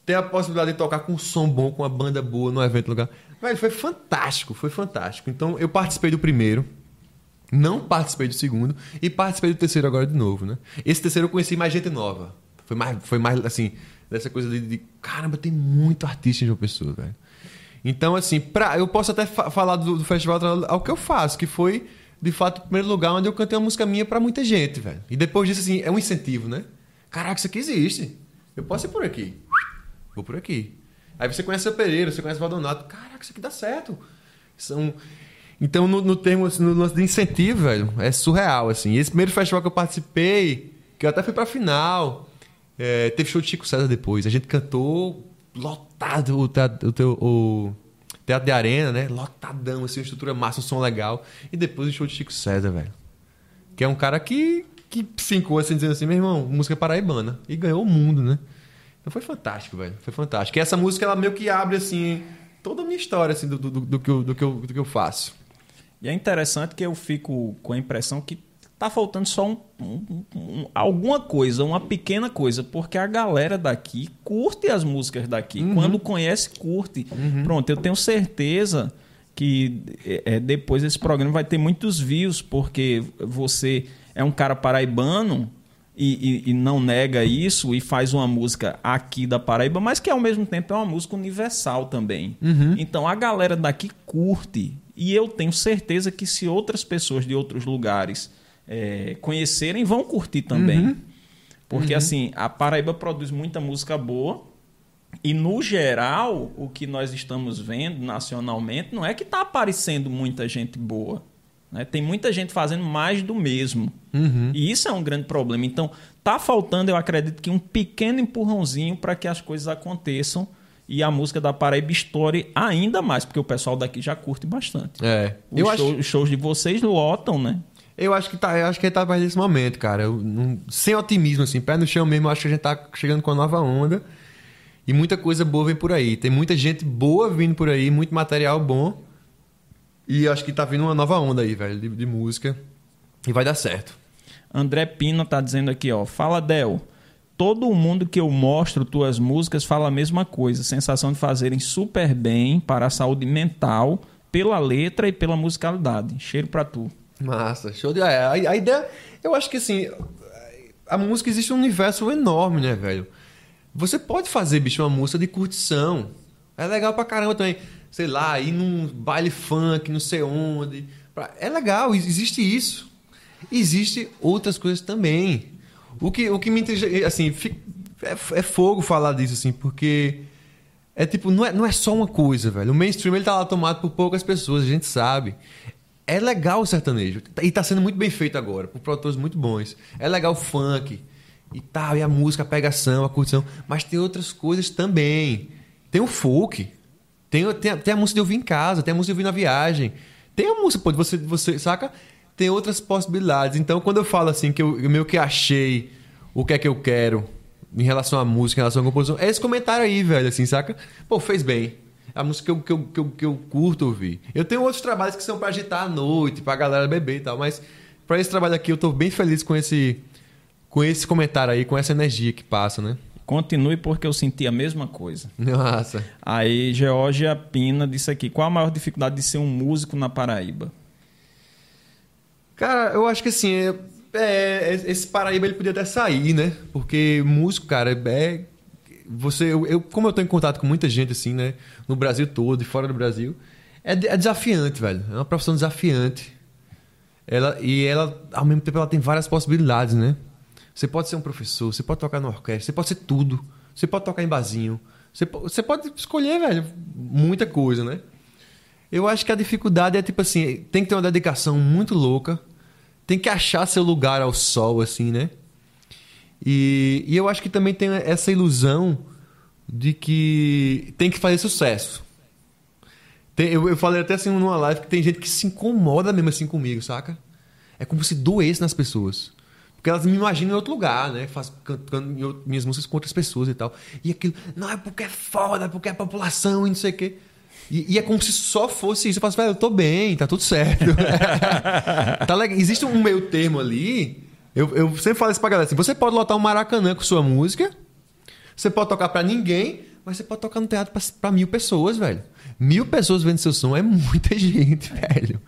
ter a possibilidade de tocar com um som bom, com uma banda boa no evento lugar. Velho, foi fantástico, foi fantástico. Então eu participei do primeiro, não participei do segundo e participei do terceiro agora de novo, né? Esse terceiro eu conheci mais gente nova. Foi mais, foi mais assim, dessa coisa de, de caramba, tem muito artista em João Pessoa, velho. Então, assim, pra, eu posso até fa falar do, do festival ao que eu faço, que foi de fato, o primeiro lugar onde eu cantei uma música minha para muita gente, velho. E depois disso, assim, é um incentivo, né? Caraca, isso aqui existe. Eu posso ir por aqui. Vou por aqui. Aí você conhece o Pereira, você conhece o Valdonato. Caraca, isso aqui dá certo. São... Então, no, no termo, assim, no lance de incentivo, velho, é surreal, assim. E esse primeiro festival que eu participei, que eu até fui pra final, é, teve show de Chico César depois. A gente cantou lotado o, o, o, Teatro de Arena, né? Lotadão, assim, uma estrutura massa, um som legal. E depois o show de Chico César, velho. Que é um cara que, que fincou assim, dizendo assim, meu irmão, música paraibana. E ganhou o mundo, né? Então foi fantástico, velho. Foi fantástico. E essa música, ela meio que abre, assim, toda a minha história, assim, do, do, do, do, que, eu, do, que, eu, do que eu faço. E é interessante que eu fico com a impressão que tá faltando só um, um, um, alguma coisa, uma pequena coisa, porque a galera daqui curte as músicas daqui. Uhum. Quando conhece, curte. Uhum. Pronto, eu tenho certeza que é, é, depois esse programa vai ter muitos views, porque você é um cara paraibano e, e, e, não nega isso e faz uma música aqui da Paraíba, mas que ao mesmo tempo é uma música universal também. Uhum. Então a galera daqui curte. E eu tenho certeza que se outras pessoas de outros lugares é, conhecerem, vão curtir também. Uhum. Porque, uhum. assim, a Paraíba produz muita música boa. E, no geral, o que nós estamos vendo nacionalmente não é que está aparecendo muita gente boa. Né? Tem muita gente fazendo mais do mesmo. Uhum. E isso é um grande problema. Então, tá faltando, eu acredito, que um pequeno empurrãozinho para que as coisas aconteçam e a música da Paraíba estoure ainda mais, porque o pessoal daqui já curte bastante. É. Os, show, acho... os shows de vocês lotam, né? Eu acho que tá, eu acho que ele tá mais nesse momento, cara. Eu, não, sem otimismo, assim, pé no chão mesmo, eu acho que a gente tá chegando com uma nova onda. E muita coisa boa vem por aí. Tem muita gente boa vindo por aí, muito material bom. E acho que tá vindo uma nova onda aí, velho, de, de música. E vai dar certo. André Pino tá dizendo aqui, ó. Fala, Del. Todo mundo que eu mostro tuas músicas fala a mesma coisa. Sensação de fazerem super bem para a saúde mental, pela letra e pela musicalidade. Cheiro pra tu. Massa, show de. É, a, a ideia. Eu acho que assim. A música existe um universo enorme, né, velho? Você pode fazer, bicho, uma música de curtição. É legal pra caramba também. Sei lá, ir num baile funk, não sei onde. É legal, existe isso. Existe outras coisas também. O que, o que me interessa, assim, é, é fogo falar disso, assim, porque é tipo, não é, não é só uma coisa, velho. O mainstream ele tá lá tomado por poucas pessoas, a gente sabe. É legal o sertanejo. E tá sendo muito bem feito agora, por produtores muito bons. É legal o funk e tal, e a música, a pegação, a curtição. Mas tem outras coisas também. Tem o folk. Tem, tem, tem a música de ouvir em casa, tem a música de ouvir na viagem. Tem a música, pode você, você, saca? Tem outras possibilidades. Então, quando eu falo assim, que eu, eu meio que achei o que é que eu quero em relação à música, em relação à composição, é esse comentário aí, velho, assim, saca? Pô, fez bem a música que eu, que eu, que eu, que eu curto ouvir. Eu tenho outros trabalhos que são para agitar à noite, para a galera beber e tal, mas para esse trabalho aqui eu estou bem feliz com esse, com esse comentário aí, com essa energia que passa, né? Continue porque eu senti a mesma coisa. Nossa. Aí Georgia Pina disse aqui: qual a maior dificuldade de ser um músico na Paraíba? Cara, eu acho que assim, é, É, esse Paraíba ele podia até sair, né? Porque músico, cara, é. Você, eu, eu, como eu tô em contato com muita gente, assim, né? No Brasil todo e fora do Brasil, é, é desafiante, velho. É uma profissão desafiante. Ela, e ela, ao mesmo tempo, ela tem várias possibilidades, né? Você pode ser um professor, você pode tocar na orquestra, você pode ser tudo. Você pode tocar em barzinho. Você, você pode escolher, velho, muita coisa, né? Eu acho que a dificuldade é tipo assim, tem que ter uma dedicação muito louca, tem que achar seu lugar ao sol, assim, né? E, e eu acho que também tem essa ilusão de que tem que fazer sucesso. Tem, eu, eu falei até assim numa live que tem gente que se incomoda mesmo assim comigo, saca? É como se doesse nas pessoas. Porque elas me imaginam em outro lugar, né? Faz, cantando minhas músicas com outras pessoas e tal. E aquilo, não, é porque é foda, porque é a população e não sei o quê. E, e, é como se só fosse isso. Eu falo assim, velho, eu tô bem, tá tudo certo. tá legal. Existe um meio termo ali. Eu, eu sempre falo isso pra galera assim: você pode lotar um Maracanã com sua música, você pode tocar para ninguém, mas você pode tocar no teatro para mil pessoas, velho. Mil pessoas vendo seu som é muita gente, velho.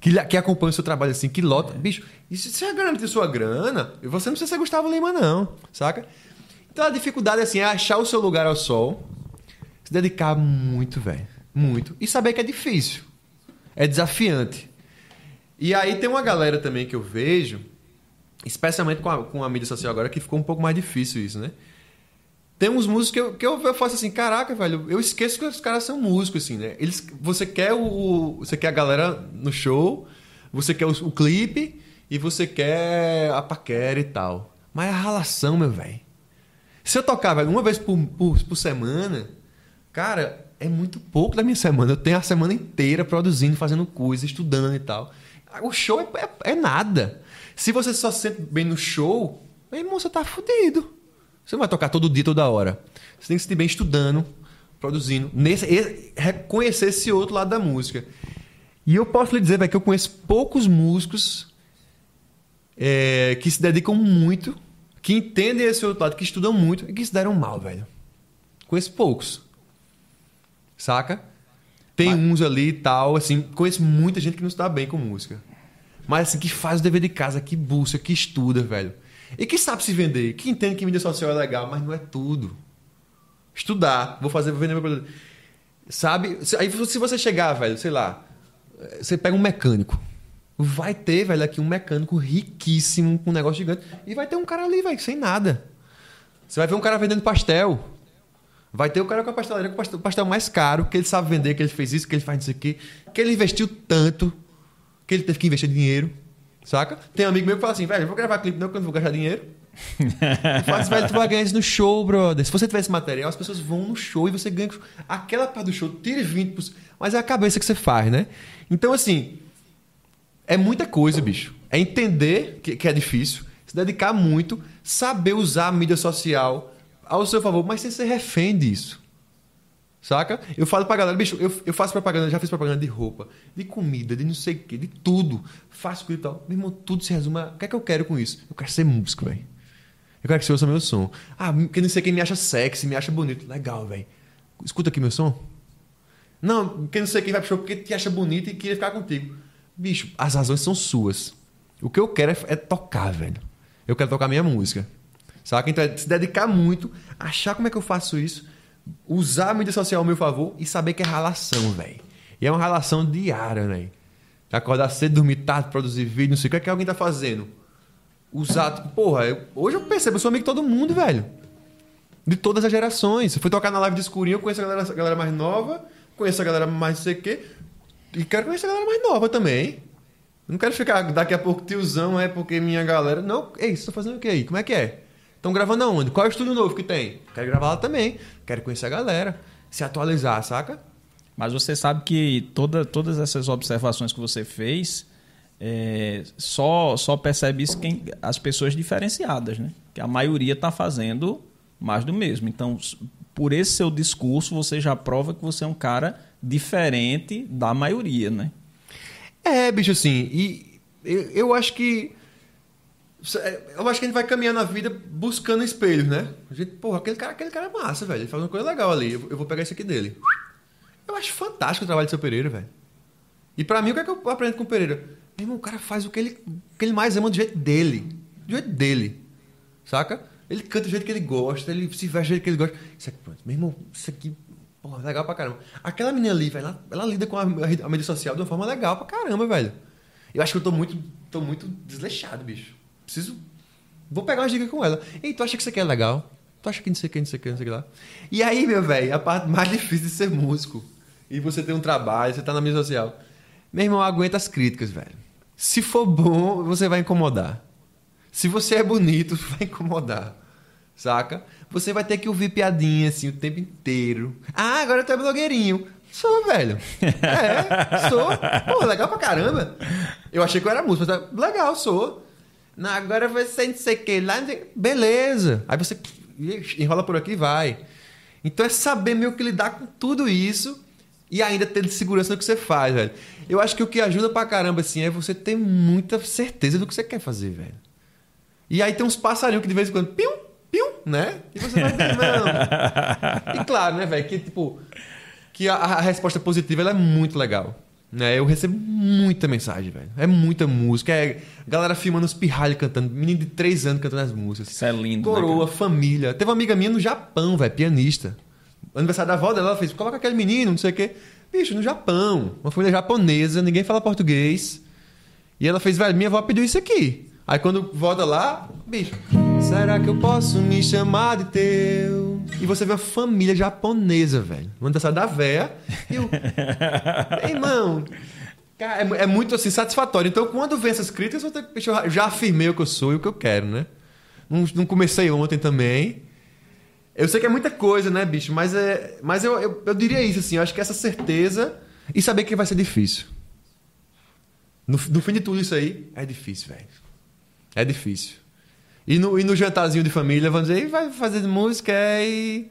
Que, que acompanha o seu trabalho assim, que lota. Bicho, e se você garantir sua grana, você não precisa ser Gustavo Lima, não, saca? Então a dificuldade assim, é achar o seu lugar ao sol, se dedicar muito, velho. Muito. E saber que é difícil. É desafiante. E aí tem uma galera também que eu vejo, especialmente com a, com a mídia social agora, que ficou um pouco mais difícil isso, né? Tem uns músicos que eu, que eu, eu faço assim, caraca, velho, eu esqueço que os caras são músicos, assim, né? Eles, você quer o. Você quer a galera no show, você quer o, o clipe e você quer a paquera e tal. Mas é a relação, meu velho. Se eu tocar, velho, uma vez por, por, por semana, cara, é muito pouco da minha semana. Eu tenho a semana inteira produzindo, fazendo coisa, estudando e tal. O show é, é, é nada. Se você só se sente bem no show, meu irmão, você tá fudido. Você não vai tocar todo dia, toda hora. Você tem que se sentir bem estudando, produzindo, nesse, reconhecer esse outro lado da música. E eu posso lhe dizer véio, que eu conheço poucos músicos é, que se dedicam muito, que entendem esse outro lado, que estudam muito e que se deram mal, velho. Conheço poucos. Saca? Tem Mas... uns ali e tal, assim, conheço muita gente que não se dá bem com música. Mas assim, que faz o dever de casa, que busca, que estuda, velho. E que sabe se vender, que entende que mídia social é legal, mas não é tudo. Estudar, vou fazer, vou vender meu produto. Sabe? Aí se você chegar, velho, sei lá, você pega um mecânico. Vai ter, velho, aqui um mecânico riquíssimo, com um negócio gigante. E vai ter um cara ali, velho, sem nada. Você vai ver um cara vendendo pastel. Vai ter o cara com a pastelaria com o pastel mais caro, que ele sabe vender, que ele fez isso, que ele faz isso aqui, que ele investiu tanto, que ele teve que investir dinheiro. Saca? Tem um amigo meu que fala assim, velho, eu vou gravar clipe não, porque eu não vou gastar dinheiro. Faz, velho, tu vai ganhar isso no show, brother. Se você tiver esse material, as pessoas vão no show e você ganha aquela parte do show, tire 20%. Mas é a cabeça que você faz, né? Então, assim, é muita coisa, bicho. É entender que, que é difícil, se dedicar muito, saber usar a mídia social ao seu favor, mas sem ser refém disso. Saca? Eu falo pra galera, bicho, eu, eu faço propaganda, já fiz propaganda de roupa, de comida, de não sei o quê, de tudo. Faço tudo e tal. Meu irmão, tudo se resume a. O que é que eu quero com isso? Eu quero ser músico, velho. Eu quero que você ouça meu som. Ah, que não sei quem me acha sexy, me acha bonito. Legal, velho. Escuta aqui meu som. Não, que não sei quem vai pro show porque te acha bonito e queria ficar contigo. Bicho, as razões são suas. O que eu quero é, é tocar, velho. Eu quero tocar minha música. Saca? Então é se dedicar muito, achar como é que eu faço isso usar a mídia social ao meu favor e saber que é relação, velho. E é uma relação diária, velho. Acordar cedo, dormir tarde, produzir vídeo, não sei o que é que alguém tá fazendo. Usar, tipo, porra, eu, hoje eu percebo, eu sou amigo de todo mundo, velho. De todas as gerações. Eu fui tocar na live de escurinho, eu conheço a galera, a galera mais nova, conheço a galera mais não sei o quê. E quero conhecer a galera mais nova também. Não quero ficar daqui a pouco tiozão, é porque minha galera. Não, ei, você tá fazendo o que aí? Como é que é? Estão gravando aonde? Qual é o estúdio novo que tem? Quero gravar lá também. Quero conhecer a galera. Se atualizar, saca? Mas você sabe que toda, todas essas observações que você fez, é, só, só percebe isso quem, as pessoas diferenciadas, né? Que a maioria está fazendo mais do mesmo. Então, por esse seu discurso, você já prova que você é um cara diferente da maioria, né? É, bicho, assim, e eu, eu acho que eu acho que a gente vai caminhar na vida buscando espelhos, né? A gente, porra, aquele cara, aquele cara é massa, velho. Ele faz uma coisa legal ali. Eu, vou pegar isso aqui dele. Eu acho fantástico o trabalho do seu Pereira, velho. E para mim, o que é que eu aprendo com o Pereira? Meu irmão, o cara faz o que ele, o que ele mais ama do jeito dele. Do jeito dele. Saca? Ele canta do jeito que ele gosta, ele se veste do jeito que ele gosta. Isso aqui, pronto. Meu irmão, isso aqui, porra, legal pra caramba. Aquela menina ali, velho, ela, ela lida com a, a mídia social de uma forma legal pra caramba, velho. Eu acho que eu tô muito, tô muito desleixado, bicho. Preciso. Vou pegar umas dicas com ela. Ei, tu acha que isso aqui é legal? Tu acha que não sei o que, não sei o que, não sei o que lá? E aí, meu velho, a parte mais difícil de ser músico. E você tem um trabalho, você tá na mídia social. Meu irmão, aguenta as críticas, velho. Se for bom, você vai incomodar. Se você é bonito, vai incomodar. Saca? Você vai ter que ouvir piadinha assim o tempo inteiro. Ah, agora tu é blogueirinho. Sou, velho. É, sou. Pô, legal pra caramba. Eu achei que eu era músico, mas tá- legal, sou. Não, agora você não sei o que lá. Beleza. Aí você enrola por aqui e vai. Então é saber meio que lidar com tudo isso e ainda ter segurança no que você faz, velho. Eu acho que o que ajuda pra caramba, assim, é você ter muita certeza do que você quer fazer, velho. E aí tem uns passarinhos que de vez em quando, pium, pium, né? E você vai não. E claro, né, velho, que tipo, que a, a resposta positiva é muito legal. Né? Eu recebo muita mensagem, velho. É muita música. É galera filmando os pirralhos cantando. Menino de 3 anos cantando as músicas. Isso é lindo. né, Coroa, família. Teve uma amiga minha no Japão, velho, pianista. Aniversário da avó dela, ela fez, coloca aquele menino, não sei o quê. Bicho, no Japão. Uma família japonesa, ninguém fala português. E ela fez, velho, minha avó pediu isso aqui. Aí quando volta lá, bicho, será que eu posso me chamar de teu? E você vê uma família japonesa, velho. No aniversário da véia. E eu, irmão, cara, é, é muito assim, satisfatório. Então quando vem essas críticas, eu, eu já afirmei o que eu sou e o que eu quero, né? Não, não comecei ontem também. Eu sei que é muita coisa, né, bicho? Mas, é, mas eu, eu, eu diria isso, assim. Eu acho que essa certeza e saber que vai ser difícil. No, no fim de tudo isso aí, é difícil, velho. É difícil. E no, e no jantarzinho de família, vamos dizer, "Ih, vai fazer música é, e,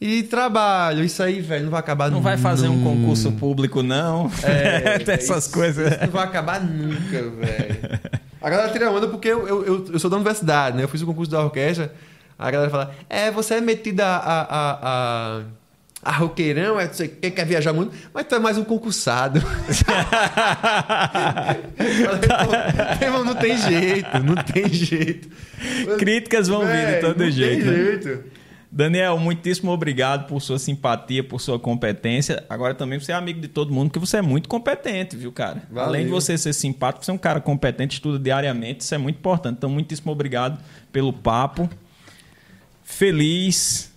e trabalho. Isso aí, velho, não vai acabar Não vai fazer um nunca. concurso público, não. É, Tem essas isso- coisas. Isso não vai acabar nunca, velho. A galera tira onda porque eu, eu, eu, eu sou da universidade, né? Eu fiz o concurso da orquestra. A galera fala, é, você é metida a, a, a, a roqueirão, é, você quer, quer viajar muito, mas tu é mais um concursado. Falei, "Pô, irmão, não tem jeito, não tem jeito. Críticas vão vir de Véi, todo jeito. Tem né? jeito. Daniel, muitíssimo obrigado por sua simpatia, por sua competência. Agora também você é amigo de todo mundo, porque você é muito competente, viu, cara? Valeu. Além de você ser simpático, você é um cara competente, estuda diariamente, isso é muito importante. Então, muitíssimo obrigado pelo papo. Feliz.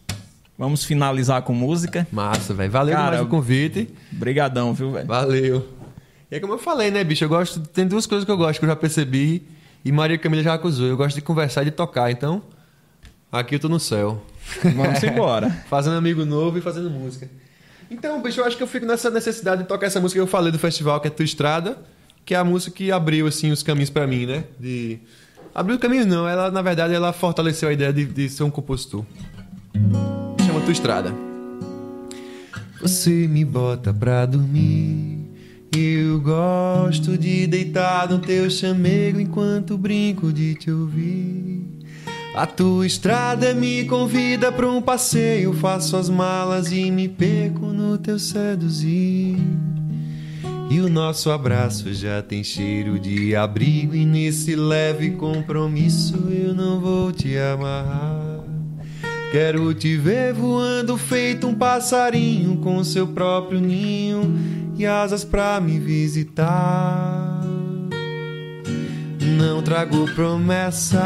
Vamos finalizar com música. Massa, velho. Valeu Cara, demais o convite. Obrigadão, viu, velho? Valeu. E é como eu falei, né, bicho? Eu gosto. Tem duas coisas que eu gosto que eu já percebi e Maria Camila já acusou. Eu gosto de conversar e de tocar. Então, aqui eu tô no céu. Vamos embora. fazendo amigo novo e fazendo música. Então, bicho, eu acho que eu fico nessa necessidade de tocar essa música que eu falei do festival, que é Tua Estrada, que é a música que abriu, assim, os caminhos pra mim, né? De... Abriu o caminho não, ela, na verdade, ela fortaleceu a ideia de, de ser um compositor. Tua Estrada. Você me bota pra dormir. Eu gosto de deitar no teu chamego enquanto brinco de te ouvir. A tua estrada me convida pra um passeio. Faço as malas e me perco no teu seduzir. E o nosso abraço já tem cheiro de abrigo. E nesse leve compromisso eu não vou te amarrar. Quero te ver voando feito um passarinho com seu próprio ninho e asas pra me visitar. Não trago promessas,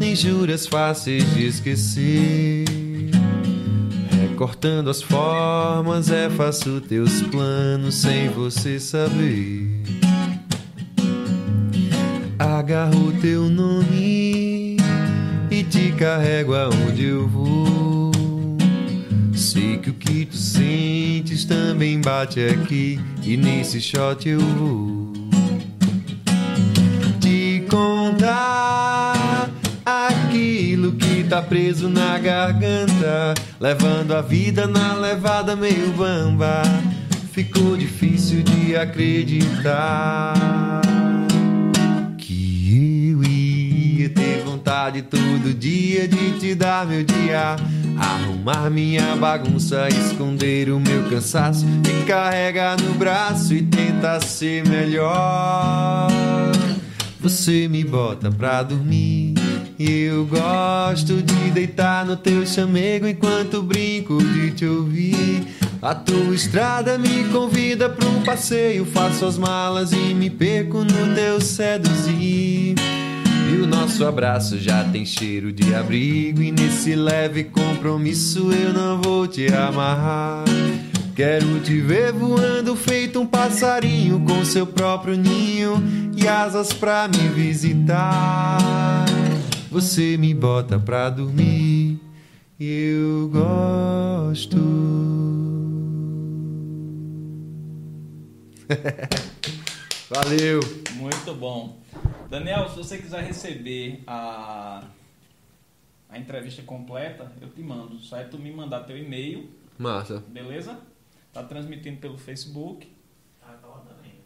nem juras fáceis de esquecer. Recortando as formas, é faço teus planos sem você saber. Agarro teu nome te carrego aonde eu vou. Sei que o que tu sentes também bate aqui e nesse shot eu vou te contar aquilo que tá preso na garganta, levando a vida na levada meio bamba. Ficou difícil de acreditar vontade todo dia de te dar meu dia. Arrumar minha bagunça, esconder o meu cansaço, me carrega no braço e tenta ser melhor. Você me bota pra dormir. E eu gosto de deitar no teu chamego enquanto brinco de te ouvir. A tua estrada me convida pra um passeio. Faço as malas e me perco no teu seduzir. E o nosso abraço já tem cheiro de abrigo. E nesse leve compromisso eu não vou te amarrar. Quero te ver voando feito um passarinho com seu próprio ninho e asas pra me visitar. Você me bota pra dormir, eu gosto. Valeu! Muito bom. Daniel, se você quiser receber a, a entrevista completa, eu te mando. Só é tu me mandar teu e-mail. Massa. Beleza? Tá transmitindo pelo Facebook.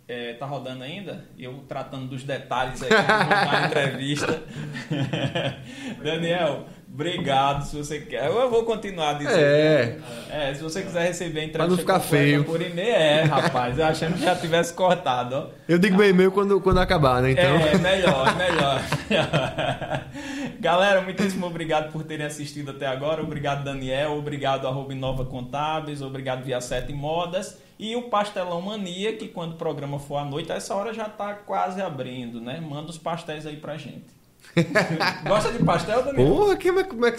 É, tá rodando ainda? E eu tratando dos detalhes aí da entrevista. Daniel, obrigado. Se você quer, eu vou continuar dizendo. É. É, se você quiser receber a entrevista Pra não ficar feio. por e-mail, é, rapaz. Eu achando que já tivesse cortado, ó. Eu digo meu e-mail quando, quando acabar, né? Então. É, melhor, melhor. Galera, muitíssimo obrigado por terem assistido até agora. Obrigado, Daniel. Obrigado, arroba Inova Contábeis. Obrigado, Via 7 Modas. E o Pastelão Mania, que quando o programa for à noite, a essa hora já tá quase abrindo, né? Manda os pastéis aí pra gente. Gosta de pastel, Daniel? Porra, que- como é que você